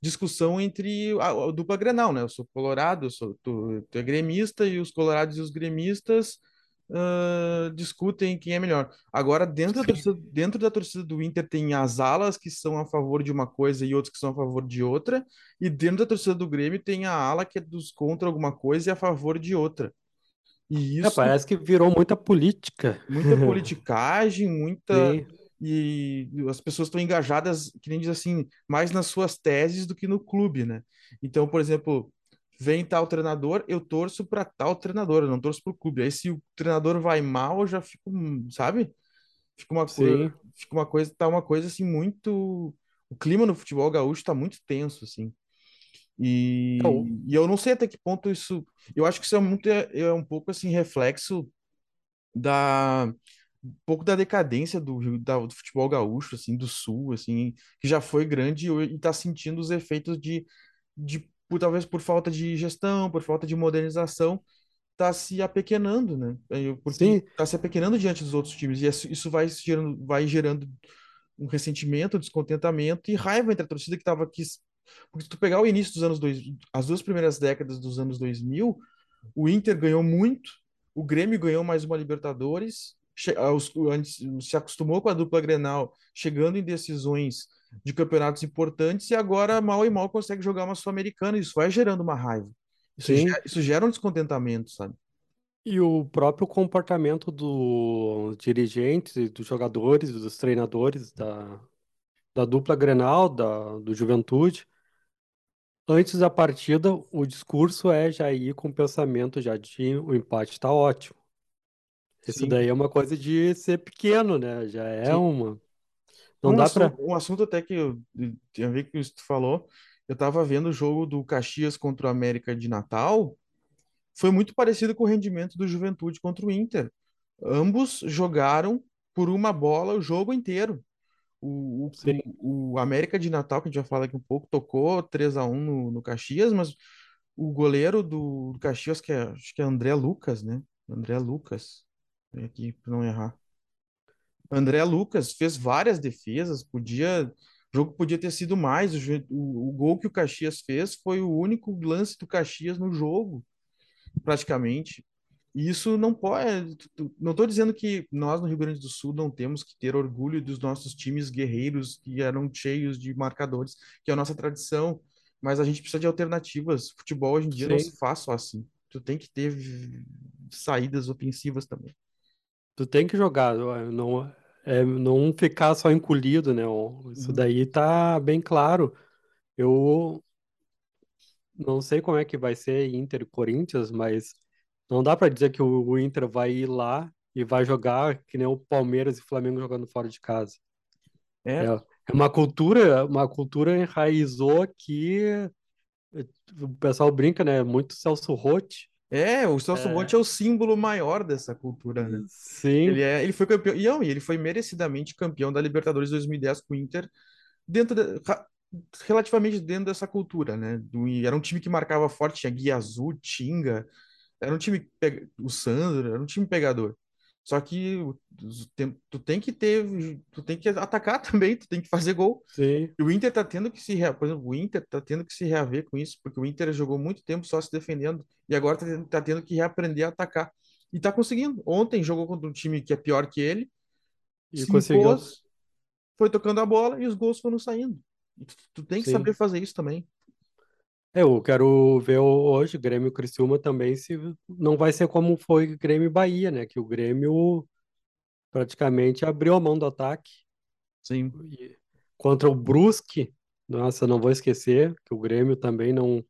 discussão entre a, a dupla Grenal, né? Eu sou colorado, eu sou, tu, tu é gremista, e os colorados e os gremistas ah, discutem quem é melhor. Agora, dentro da torcida, dentro da torcida do Inter, tem as alas que são a favor de uma coisa e outros que são a favor de outra, e dentro da torcida do Grêmio tem a ala que é dos contra alguma coisa e a favor de outra. E é, isso parece que virou muita política. muita politicagem, muita. Sim, E as pessoas estão engajadas, que nem diz assim, mais nas suas teses do que no clube, né? Então, por exemplo, vem tal treinador, eu torço para tal treinador, eu não torço para o clube. Aí se o treinador vai mal, eu já fico, sabe? Fica uma, co- sim. fica uma coisa, tá uma coisa assim muito. O clima no futebol gaúcho tá muito tenso, assim. É, o- E, e eu não sei até que ponto isso. Eu acho que isso é muito é, é um pouco assim reflexo da um pouco da decadência do, da- do futebol gaúcho, assim, do sul, assim, que já foi grande e está sentindo os efeitos de, de por, talvez por falta de gestão, por falta de modernização, está se apequenando, né? Porque está se apequenando diante dos outros times e isso isso vai gerando, vai gerando um ressentimento, descontentamento e raiva entre a torcida que estava aqui. Porque se tu pegar o início dos anos dois, as duas primeiras décadas dos anos 2000, o Inter ganhou muito, o Grêmio ganhou mais uma Libertadores, ah, se acostumou com a dupla Grenal, chegando em decisões de campeonatos importantes e agora mal e mal consegue jogar uma Sul-Americana. Isso vai gerando uma raiva. Isso gera, isso gera um descontentamento, sabe? E o próprio comportamento dos dirigentes, dos jogadores, dos treinadores da, da dupla Grenal, da, do Juventude. Antes da partida, o discurso é já ir com o pensamento já de o empate está ótimo. Isso Sim, daí é uma coisa de ser pequeno, né? Já é sim. uma. Não Um dá para. um assunto até que eu tinha a ver com isso que tu falou. Eu tava vendo o jogo do Caxias contra o América de Natal. Foi muito parecido com o rendimento do Juventude contra o Inter. Ambos jogaram por uma bola o jogo inteiro. O, o, o América de Natal, que a gente vai falar aqui um pouco, tocou 3 a um no, no Caxias, mas o goleiro do, do Caxias, que é, acho que é André Lucas, né? André Lucas, Vem aqui para não errar. André Lucas fez várias defesas, podia, o jogo podia ter sido mais. O, o, o gol que o Caxias fez foi o único lance do Caxias no jogo, praticamente. E isso não pode. tu- Não estou dizendo que nós no Rio Grande do Sul não temos que ter orgulho dos nossos times guerreiros que eram cheios de marcadores, que é a nossa tradição, mas a gente precisa de alternativas. Futebol hoje em dia não sim. se faz só assim. Tu tem que ter saídas ofensivas também. Tu tem que jogar, não, é, não ficar só encolhido, né? Isso Uhum. daí tá bem claro. Eu não sei como é que vai ser Inter e Corinthians, mas não dá para dizer que o, o Inter vai ir lá e vai jogar que nem o Palmeiras e Flamengo jogando fora de casa. É, É, é uma cultura, uma cultura enraizou que o pessoal brinca, né? Muito Celso Roth. É, o Celso É, é o símbolo maior dessa cultura, né? Ele sim, é, ele foi campeão, e não, ele foi merecidamente campeão da Libertadores 2010 com o Inter dentro de- relativamente dentro dessa cultura, né? Do- era um time que marcava forte, tinha Guia Azul, Tinga, era um time o Sandro, era um time pegador. Só que tu tem que ter, tu tem que atacar também, tu tem que fazer gol. sim. E o Inter tá tendo que se, por exemplo, o Inter tá tendo que se reaver com isso, porque o Inter jogou muito tempo só se defendendo e agora tá tendo, tá tendo que reaprender a atacar. E tá conseguindo. Ontem jogou contra um time que é pior que ele, E se conseguiu, impôs, foi tocando a bola e os gols foram saindo. Tu, tu tem que sim. saber fazer isso também. É, Eu quero ver hoje Grêmio e Criciúma também se não vai ser como foi Grêmio e Bahia, né? Que o Grêmio praticamente abriu a mão do ataque Sim, E contra o Brusque. Nossa, não vou esquecer que o Grêmio também não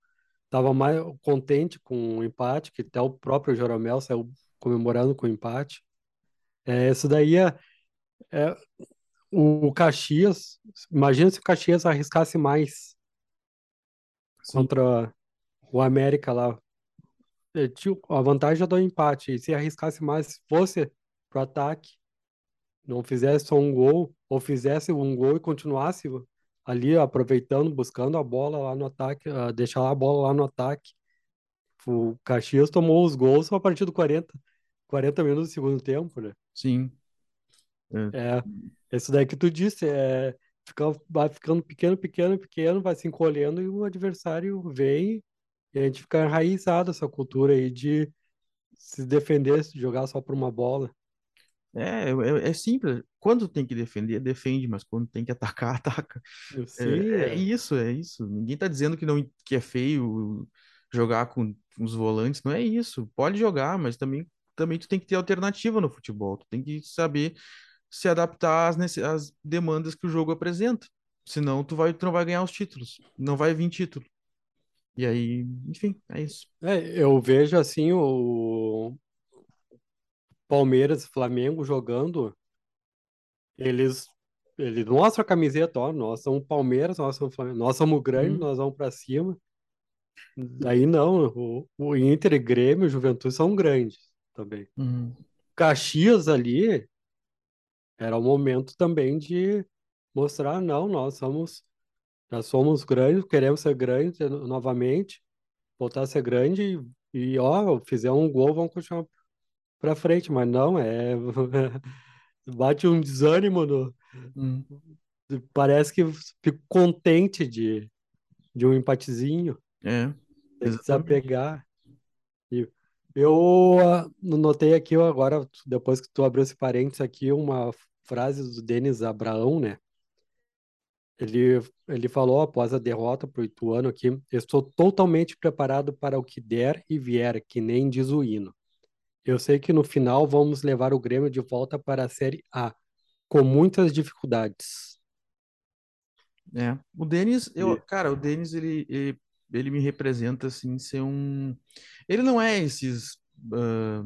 estava mais contente com o empate, que até o próprio Joromel saiu comemorando com o empate. É, isso daí é, é o Caxias. Imagina se o Caxias arriscasse mais sim. contra o América lá. É, a vantagem é do empate. E se arriscasse mais, se fosse pro ataque, não fizesse só um gol, ou fizesse um gol e continuasse ali aproveitando, buscando a bola lá no ataque, ah, deixar a bola lá no ataque. O Caxias tomou os gols só a partir do 40, 40 minutos do segundo tempo, né? Sim. É, É, isso daí que tu disse, é, fica, vai ficando pequeno, pequeno, pequeno, vai se encolhendo e o adversário vem e a gente fica enraizado essa cultura aí de se defender, se jogar só por uma bola. é, é, é simples. Quando tem que defender, defende, mas quando tem que atacar, ataca. É, é é, isso, é isso. Ninguém tá dizendo que não que é feio jogar com os volantes, não é isso. Pode jogar, mas também também tu tem que ter alternativa no futebol. Tu tem que saber se adaptar às, às demandas que o jogo apresenta. Senão tu vai tu não vai ganhar os títulos, não vai vir título. E aí, enfim, é isso. é, eu vejo assim o Palmeiras e Flamengo jogando, eles eles mostram a camiseta, ó, nós somos Palmeiras, nós somos Flamengo, nós somos grandes, Uhum. nós vamos pra cima. Aí não, o, o Inter e Grêmio, Juventude são grandes também. Uhum. Caxias ali era o momento também de mostrar, não, nós somos, já somos grandes, queremos ser grandes novamente, voltar a ser grande e, e ó, fizer um gol, vamos continuar para frente, mas não, é bate um desânimo no, Uhum. parece que fico contente de, de um empatezinho, É, exatamente. desapegar. E eu ah, notei aqui agora, depois que tu abriu esse parênteses aqui, uma frase do Denis Abraão, né? Ele, ele falou após a derrota para o Ituano aqui: Estou totalmente preparado para o que der e vier, que nem diz o hino. Eu sei que no final vamos levar o Grêmio de volta para a Série A, com muitas dificuldades. É. O Denis, eu, cara, o Denis, ele, ele, ele me representa, assim, ser um... Ele não é esses ah,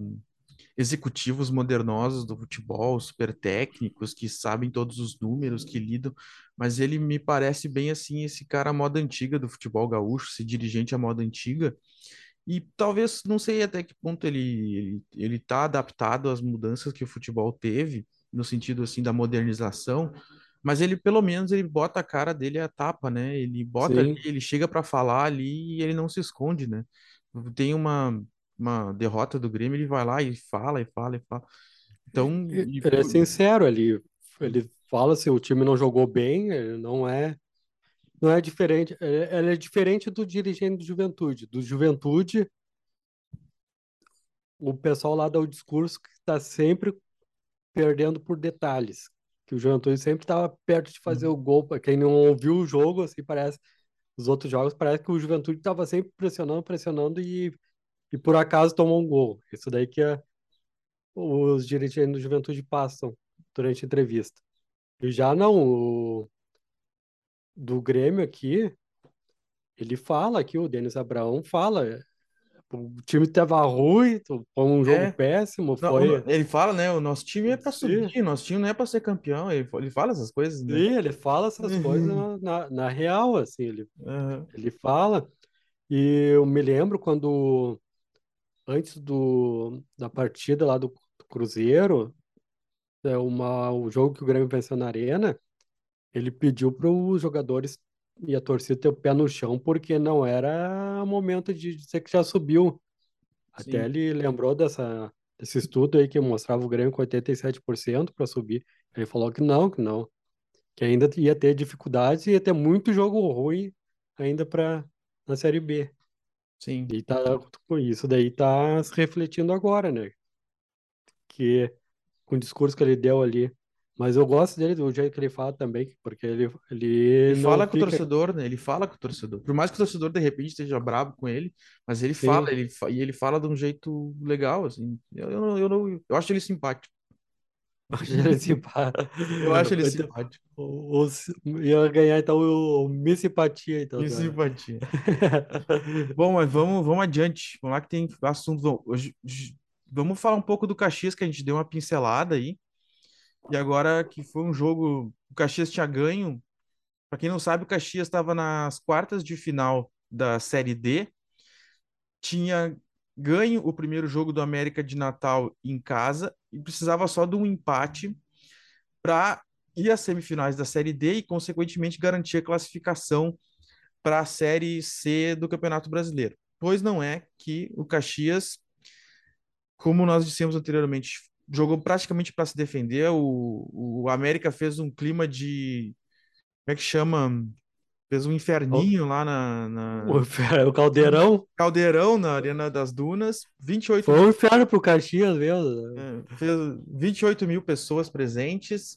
executivos modernosos do futebol, super técnicos, que sabem todos os números, que lidam, mas ele me parece bem, assim, esse cara à moda antiga do futebol gaúcho, esse dirigente à moda antiga, e talvez, não sei até que ponto ele, ele, ele tá adaptado às mudanças que o futebol teve, no sentido, assim, da modernização, mas ele, pelo menos, ele bota a cara dele a tapa, né? Ele bota ali, ele chega para falar ali e ele não se esconde, né? Tem uma, uma derrota do Grêmio, ele vai lá e fala, e fala, e fala. Então, e- e, ele é sincero, ele, ele fala se o time não jogou bem, ele não é, não é diferente, ele, ele é diferente do dirigente do Juventude. Do Juventude, o pessoal lá dá o discurso que está sempre perdendo por detalhes, que o Juventude sempre estava perto de fazer o gol. Para quem não ouviu o jogo, assim parece, os outros jogos parece que o Juventude estava sempre pressionando, pressionando e, e por acaso tomou um gol. Isso daí que é, os dirigentes do Juventude passam durante a entrevista. E já não, o do Grêmio aqui, ele fala aqui, o Denis Abraão fala, o time estava ruim, foi um jogo é, péssimo, não, foi ele fala, né? O nosso time é para sim, subir, nosso time não é para ser campeão. Ele, ele fala essas coisas, né? sim, ele fala essas coisas na, na, na real, assim, ele, Aham, ele fala, e eu me lembro quando, antes do, da partida lá do, do Cruzeiro, é uma, o jogo que o Grêmio venceu na Arena, ele pediu para os jogadores e a torcida ter o pé no chão, porque não era momento de dizer que já subiu. Até sim, ele lembrou dessa, desse estudo aí que mostrava o Grêmio com 87% para subir. Ele falou que não, que não, que ainda ia ter dificuldades e ia ter muito jogo ruim ainda para na Série B. sim. E tá, isso daí tá se refletindo agora, né? Que com o discurso que ele deu ali. Mas eu gosto dele, do jeito que ele fala também, porque ele, ele Ele fala com o torcedor, né? Ele fala com o torcedor. Por mais que o torcedor de repente esteja bravo com ele, mas ele fala, assim, ele e ele fala de um jeito legal, assim. Eu, eu, não- eu, não- eu acho ele simpático. acho ele simpático. Eu acho ele Então, simpático. o, o, ia ganhar então o Miss Simpatia, então. Da... simpatia. Bom, mas vamos, vamos adiante. Vamos lá que tem assunto. Vamos, hoje- hoje- vamos falar um pouco do Caxias, que a gente deu uma pincelada aí. E agora que foi um jogo, o Caxias tinha ganho. Para quem não sabe, o Caxias estava nas quartas de final da Série D tinha ganho o primeiro jogo do América de Natal em casa e precisava só de um empate para ir às semifinais da Série D e, consequentemente, garantir a classificação para a Série C do Campeonato Brasileiro. Pois não é que o Caxias, como nós dissemos anteriormente, jogou praticamente para se defender. O, o América fez um clima de. Como é que chama? Fez um O, inferninho lá na, o, na o Caldeirão Caldeirão, na Arena das Dunas. 28 foi um inferno pro Caxias mesmo. É, fez 28 mil pessoas presentes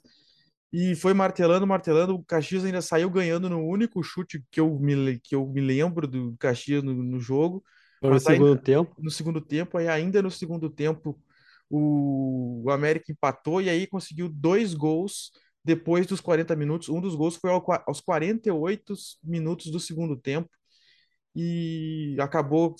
e foi martelando, martelando. O Caxias ainda saiu ganhando no único chute que eu me, que eu me lembro do Caxias no, no jogo. Foi no Mas ainda segundo tempo. no segundo tempo, aí ainda no segundo tempo, o, América empatou e aí conseguiu dois gols depois dos 40 minutos. Um dos gols foi aos 48 minutos do segundo tempo e acabou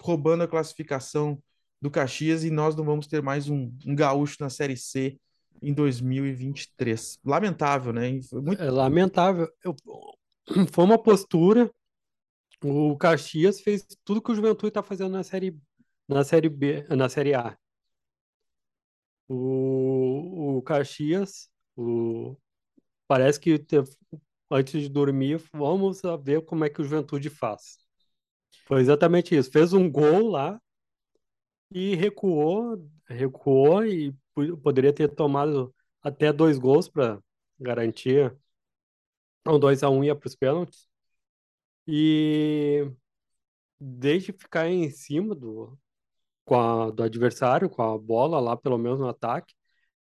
roubando a classificação do Caxias e nós não vamos ter mais um, um gaúcho na Série C em 2023. Lamentável, né? Muito. É lamentável. Eu- foi uma postura. O Caxias fez tudo que o Juventude está fazendo na série, na série B, na série A. O, o Caxias, o, parece que antes de dormir, vamos ver como é que o Juventude faz. Foi exatamente isso. Fez um gol lá e recuou, recuou e poderia ter tomado até dois gols para garantir. Um 2 a 1 um ia para os pênaltis. E desde ficar em cima do, com a, do adversário, com a bola lá, pelo menos no ataque,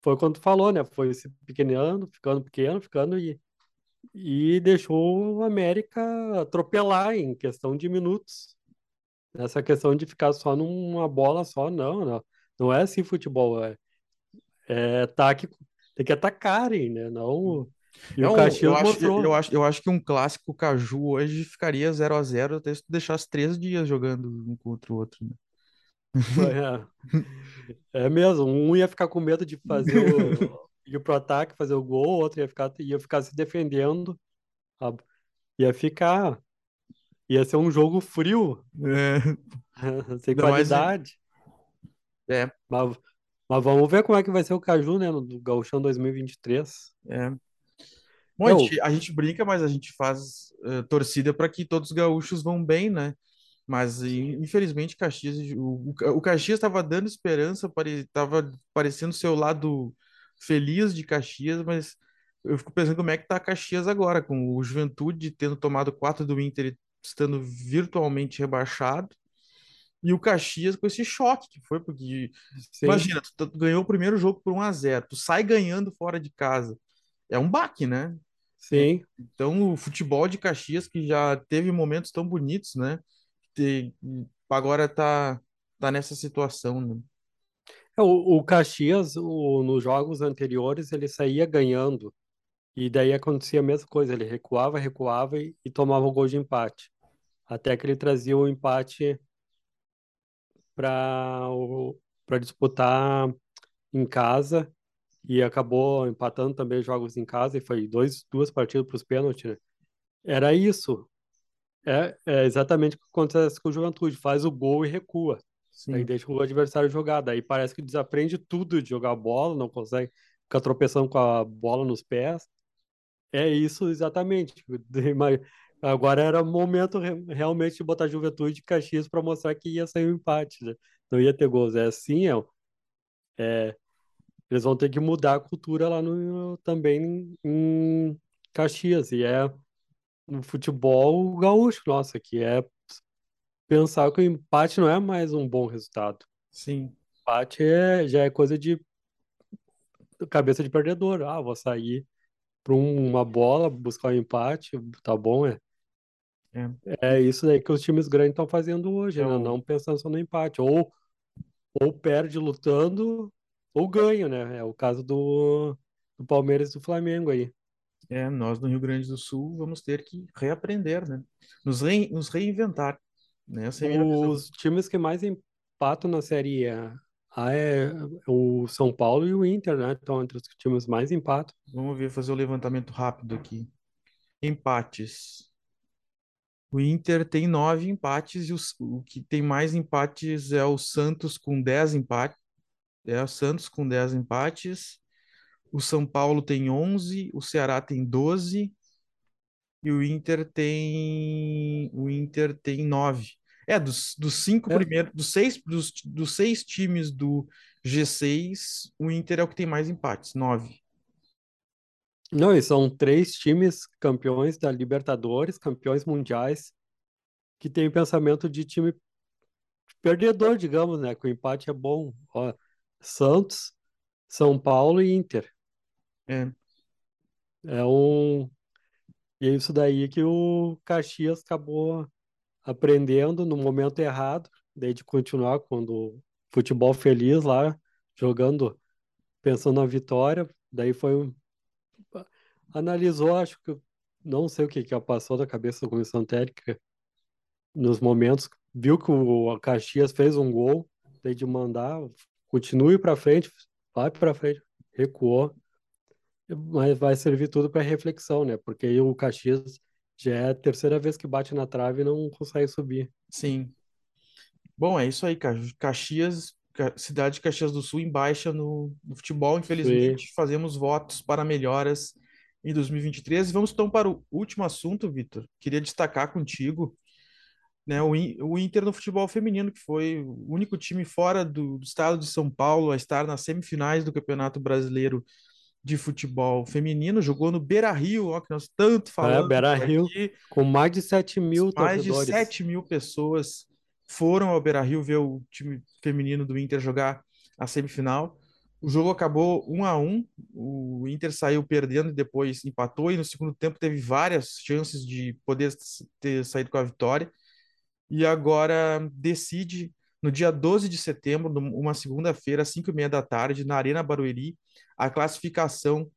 foi quando tu falou, né? Foi se pequenando, ficando pequeno, ficando e, e deixou o América atropelar em questão de minutos. Essa questão de ficar só numa bola só, não, não. Não é assim futebol, é, é ataque, tem que atacarem, né? Não. E É o Caxias eu, acho, mostrou. eu, acho, eu acho que um clássico Caju hoje ficaria 0 a 0 até se tu deixasse três dias jogando um contra o outro. né? É, é mesmo, um ia ficar com medo de fazer o ir pro ataque, fazer o gol, o outro ia ficar, ia ficar se defendendo, a- ia ficar, ia ser um jogo frio, É, sem mais, qualidade. é, Mas, mas vamos ver como é que vai ser o Caju, né, no Gauchão 2023. é. Bom, a Eu, gente, a gente brinca, mas a gente faz eh, torcida para que todos os gaúchos vão bem, né? Mas infelizmente Caxias, o, o Ca- o Caxias estava dando esperança, estava parecendo ser o lado feliz de Caxias, mas eu fico pensando como é que tá Caxias agora, com o Juventude tendo tomado quatro do Inter e estando virtualmente rebaixado, e o Caxias com esse choque que foi, porque sim, imagina, tu, tu ganhou o primeiro jogo por 1 a 0 tu sai ganhando fora de casa. É um baque, né? Sim. Então, o futebol de Caxias, que já teve momentos tão bonitos, né? Te- agora tá, tá nessa situação, né? É, O, o Caxias, o- nos jogos anteriores, ele saía ganhando, e daí acontecia a mesma coisa, ele recuava, recuava e, e tomava o gol de empate. Até que ele trazia o empate para disputar em casa e acabou empatando também os jogos em casa e foi dois, duas partidas para os pênaltis, né? Era isso. É, é exatamente o que acontece com o Juventude. Faz o gol e recua. Aí Sim, deixa o adversário jogar. Daí parece que desaprende tudo de jogar bola, não consegue ficar tropeçando com a bola nos pés. É isso exatamente. Agora era o momento re- realmente de botar Juventude e Caxias para mostrar que ia sair um empate, né? Não ia ter gols. É assim, é, eles vão ter que mudar a cultura lá no, também em Caxias. E é no futebol gaúcho, nossa, que é pensar que o empate não é mais um bom resultado. sim, Empate é, já é coisa de cabeça de perdedor. Ah, vou sair para uma bola, buscar um empate, tá bom, é. é, É isso aí que os times grandes estão fazendo hoje, é né? o, Não pensando só no empate. Ou, ou perde lutando, ou ganha, né? É o caso do, do Palmeiras e do Flamengo aí. É, nós no Rio Grande do Sul vamos ter que reaprender, né? Nos, rein, nos reinventar, né? É. Os times que mais empatam na Série A A é o São Paulo e o Inter, né? Estão entre os times mais empatam. Vamos ver, fazer o levantamento rápido aqui. Empates. O Inter tem nove empates e os- o que tem mais empates é o Santos com dez empates. É o Santos com 10 empates. O São Paulo tem 11, o Ceará tem 12 e o Inter tem o Inter tem 9. É, dos, dos cinco É, primeiros, dos seis, dos, dos seis times do G6, o Inter é o que tem mais empates, 9. não, e são três times campeões da Libertadores, campeões mundiais, que têm pensamento de time perdedor, digamos, né? Que o empate é bom. Ó, Santos, São Paulo e Inter. É, É um. E é isso daí que o Caxias acabou aprendendo no momento errado, daí de continuar quando futebol feliz lá, jogando, pensando na vitória. Daí foi. um- Analisou, acho que. Não sei o que que passou da cabeça da comissão técnica nos momentos. Viu que o Caxias fez um gol, daí de mandar, continue para frente, vai para frente, recuou. Mas vai servir tudo para reflexão, né? Porque aí o Caxias Já é a terceira vez que bate na trave e não consegue subir. Sim. Bom, é isso aí, Ca- Caxias, Ca- cidade de Caxias do Sul em baixa no, no futebol. Sim. Infelizmente, fazemos votos para melhoras em 2023. E vamos então para o último assunto, Vitor. Queria destacar contigo, né, o, o Inter no futebol feminino, que foi o único time fora do, do estado de São Paulo a estar nas semifinais do Campeonato Brasileiro de Futebol Feminino. Jogou no Beira-Rio, ó, que nós tanto É, falamos Beira-Rio, aqui. com mais de 7 mil Mais de torcedores. 7 mil pessoas foram ao Beira-Rio ver o time feminino do Inter jogar a semifinal. O jogo acabou 1 a 1 o Inter saiu perdendo e depois empatou, e no segundo tempo teve várias chances de poder ter saído com a vitória. E agora decide, no dia 12 de setembro, num- uma segunda-feira, às 5 e meia da tarde, na Arena Barueri, a classificação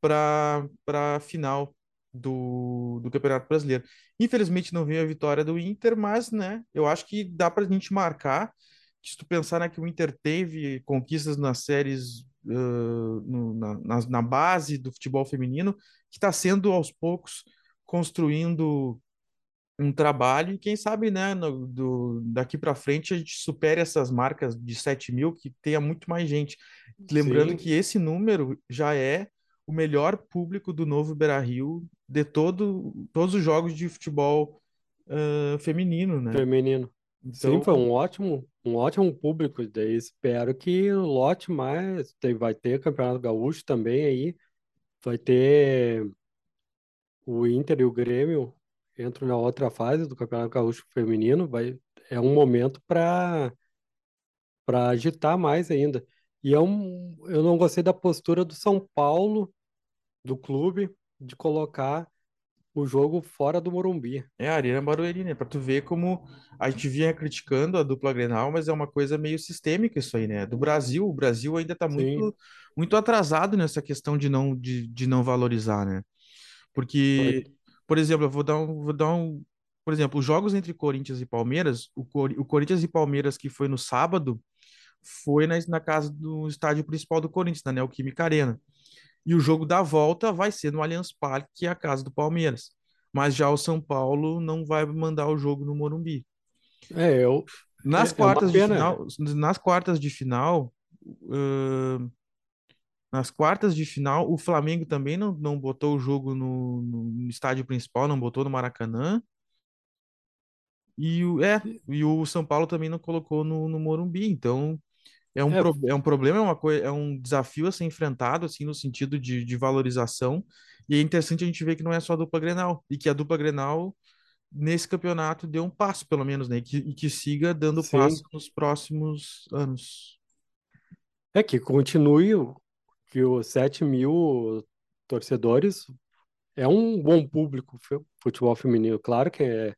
para a final do, do Campeonato Brasileiro. Infelizmente não veio a vitória do Inter, mas né, eu acho que dá para a gente marcar se tu pensar né, que o Inter teve conquistas nas séries, uh, no, na, na base do futebol feminino, que está sendo aos poucos construindo um trabalho e quem sabe, né, no, do, daqui para frente a gente supere essas marcas de 7 mil, que tenha muito mais gente. Lembrando Sim, que esse número já é o melhor público do novo Beira-Rio de todo, todos os jogos de futebol uh, feminino, né? feminino. Sim, Então, foi um ótimo, um ótimo público. Daí espero que lote mais. Tem, vai ter Campeonato Gaúcho também aí. Vai ter o Inter e o Grêmio entram na outra fase do Campeonato Gaúcho Feminino. Vai, é um momento para para agitar mais ainda. E é um, eu não gostei da postura do São Paulo, do clube, de colocar o jogo fora do Morumbi. é a Arena Barueri, né? Para tu ver como a gente vinha criticando a dupla Grenal, mas é uma coisa meio sistêmica isso aí, né? Do Brasil, o Brasil ainda está Sim, muito muito atrasado nessa questão de não de, de não valorizar, né? Porque, por exemplo, eu vou dar um, vou dar um, por exemplo, os jogos entre Corinthians e Palmeiras, o, Cor- o Corinthians e Palmeiras que foi no sábado, foi na, na casa do estádio principal do Corinthians, na Neoquímica Arena. E o jogo da volta vai ser no Allianz Parque, que é a casa do Palmeiras. Mas já o São Paulo não vai mandar o jogo no Morumbi. é, eu, Nas é, é quartas de pena. final, nas quartas de final, ãh, nas quartas de final, o Flamengo também não, não botou o jogo no, no estádio principal, não botou no Maracanã. E o, é, e o São Paulo também não colocou no, no Morumbi. Então, é um, É, pro, é um problema, é uma coisa, é um desafio a ser enfrentado, assim, no sentido de, de valorização. E é interessante a gente ver que não é só a dupla Grenal, e que a dupla Grenal, nesse campeonato, deu um passo, pelo menos, né? E que, e que siga dando passo sim, nos próximos anos. é que continue que os 7 mil torcedores é um bom público futebol feminino. Claro que é,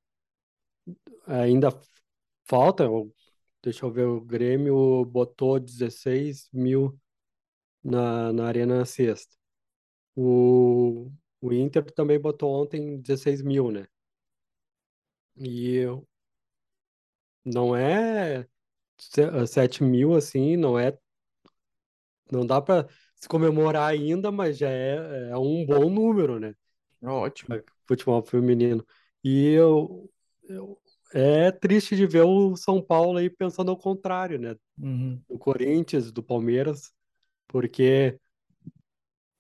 ainda falta, deixa eu ver, o Grêmio botou 16 mil na, na Arena sexta. O, o Inter também botou ontem 16 mil, né? E não é se- 7 mil assim, não é, não dá para se comemorar ainda, mas já é, é um bom número, né? É ótimo. Futebol feminino. E eu, eu- é triste de ver o São Paulo aí pensando ao contrário, né? Uhum. Do Corinthians, do Palmeiras, porque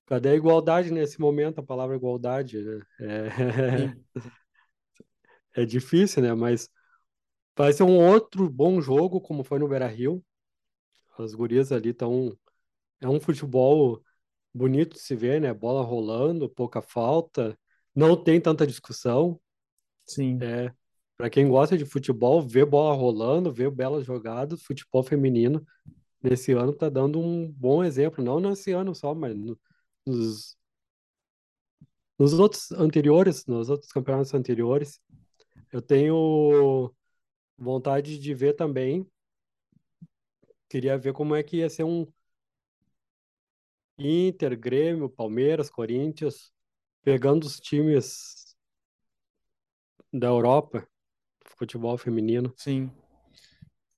cadê a igualdade nesse momento? A palavra igualdade, né? É, é difícil, né? Mas vai ser um outro bom jogo, como foi no Beira-Rio. As gurias ali estão. É um futebol bonito de se ver, né? Bola rolando, pouca falta, não tem tanta discussão. sim. É, para quem gosta de futebol, ver bola rolando, ver belas jogadas, futebol feminino nesse ano tá dando um bom exemplo, não nesse ano só, mas no- nos, nos outros anteriores, nos outros campeonatos anteriores. Eu tenho vontade de ver também, queria ver como é que ia ser um Inter, Grêmio, Palmeiras, Corinthians, pegando os times da Europa, futebol feminino. Sim,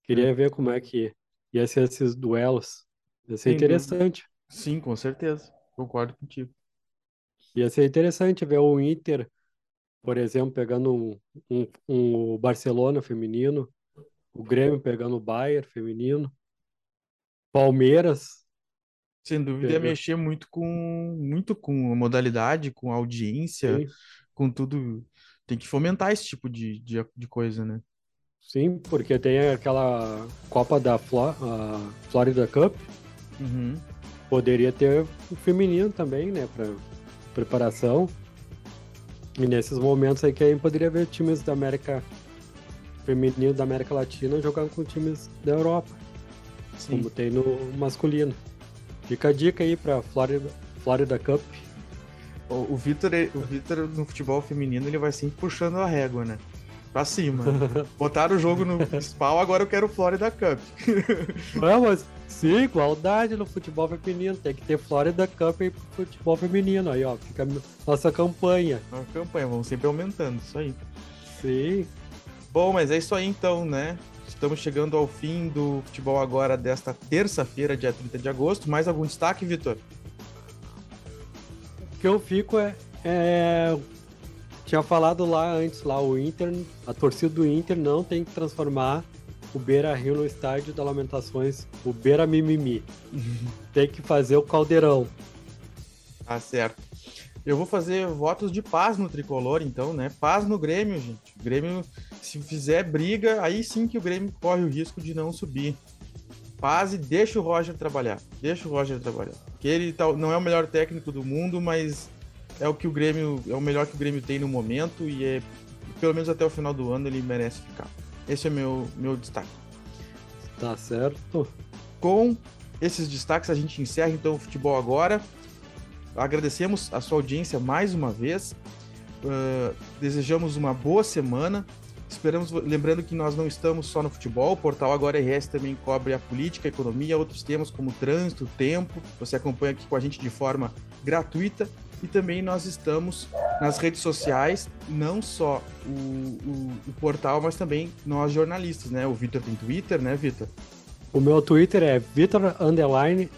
é, Queria ver como é que ia ser esses duelos. Ia ser interessante. Sim, com certeza. Concordo contigo. Ia ser interessante ver o Inter Por exemplo, pegando um, um, um Barcelona feminino, o Grêmio pegando o Bayern feminino, Palmeiras. Sem dúvida, ia mexer muito com, muito com a modalidade, com a audiência, Sim. com tudo. Tem que fomentar esse tipo de, de, de coisa, né? Sim, porque tem aquela Copa da Flor Florida Cup. Uhum. Poderia ter o feminino também, né? Para preparação. E nesses momentos aí que aí poderia ver times da América feminino da América Latina jogando com times da Europa. Sim. Como tem no masculino. Fica a dica aí pra Florida, Florida Cup. O, o Vitor, o Vitor no futebol feminino, ele vai sempre puxando a régua, né? Pra cima. Botaram o jogo no principal, agora eu quero Florida Cup. Vamos, sim, igualdade no futebol feminino. Tem que ter Florida Cup aí pro futebol feminino. Aí, ó, fica a nossa campanha. Nossa campanha, vamos sempre aumentando, isso aí. Sim. Bom, mas é isso aí então, né? Estamos chegando ao fim do futebol agora desta terça-feira, dia 30 de agosto. Mais algum destaque, Vitor? O que eu fico é, é tinha falado lá antes, lá o Inter, a torcida do Inter não tem que transformar o Beira Rio no estádio da Lamentações, o Beira Mimimi. tem que fazer o caldeirão. Tá certo. Eu vou fazer votos de paz no tricolor, então, né? Paz no Grêmio, gente. O Grêmio, se fizer briga, aí sim que o Grêmio corre o risco de não subir. Paz e deixa o Roger trabalhar. Deixa o Roger trabalhar. Que ele tá, não é o melhor técnico do mundo, mas é o que o Grêmio é o melhor que o Grêmio tem no momento e é pelo menos até o final do ano ele merece ficar. Esse é meu meu destaque. Tá certo. Com esses destaques a gente encerra então o futebol agora. Agradecemos a sua audiência mais uma vez. Uh, desejamos uma boa semana. Esperamos, lembrando que nós não estamos só no futebol, o portal Agora RS também cobre a política, a economia, outros temas como trânsito, tempo. Você acompanha aqui com a gente de forma gratuita e também nós estamos nas redes sociais, não só o, o, o portal, mas também nós jornalistas, né? O Vitor tem Twitter, né, Vitor? O meu Twitter é Vitor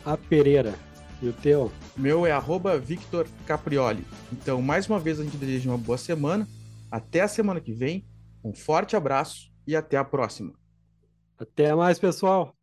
A Pereira. E o teu? Meu é arroba Victor Caprioli. Então, mais uma vez, a gente deseja uma boa semana. Até a semana que vem. Um forte abraço e até a próxima. Até mais, pessoal.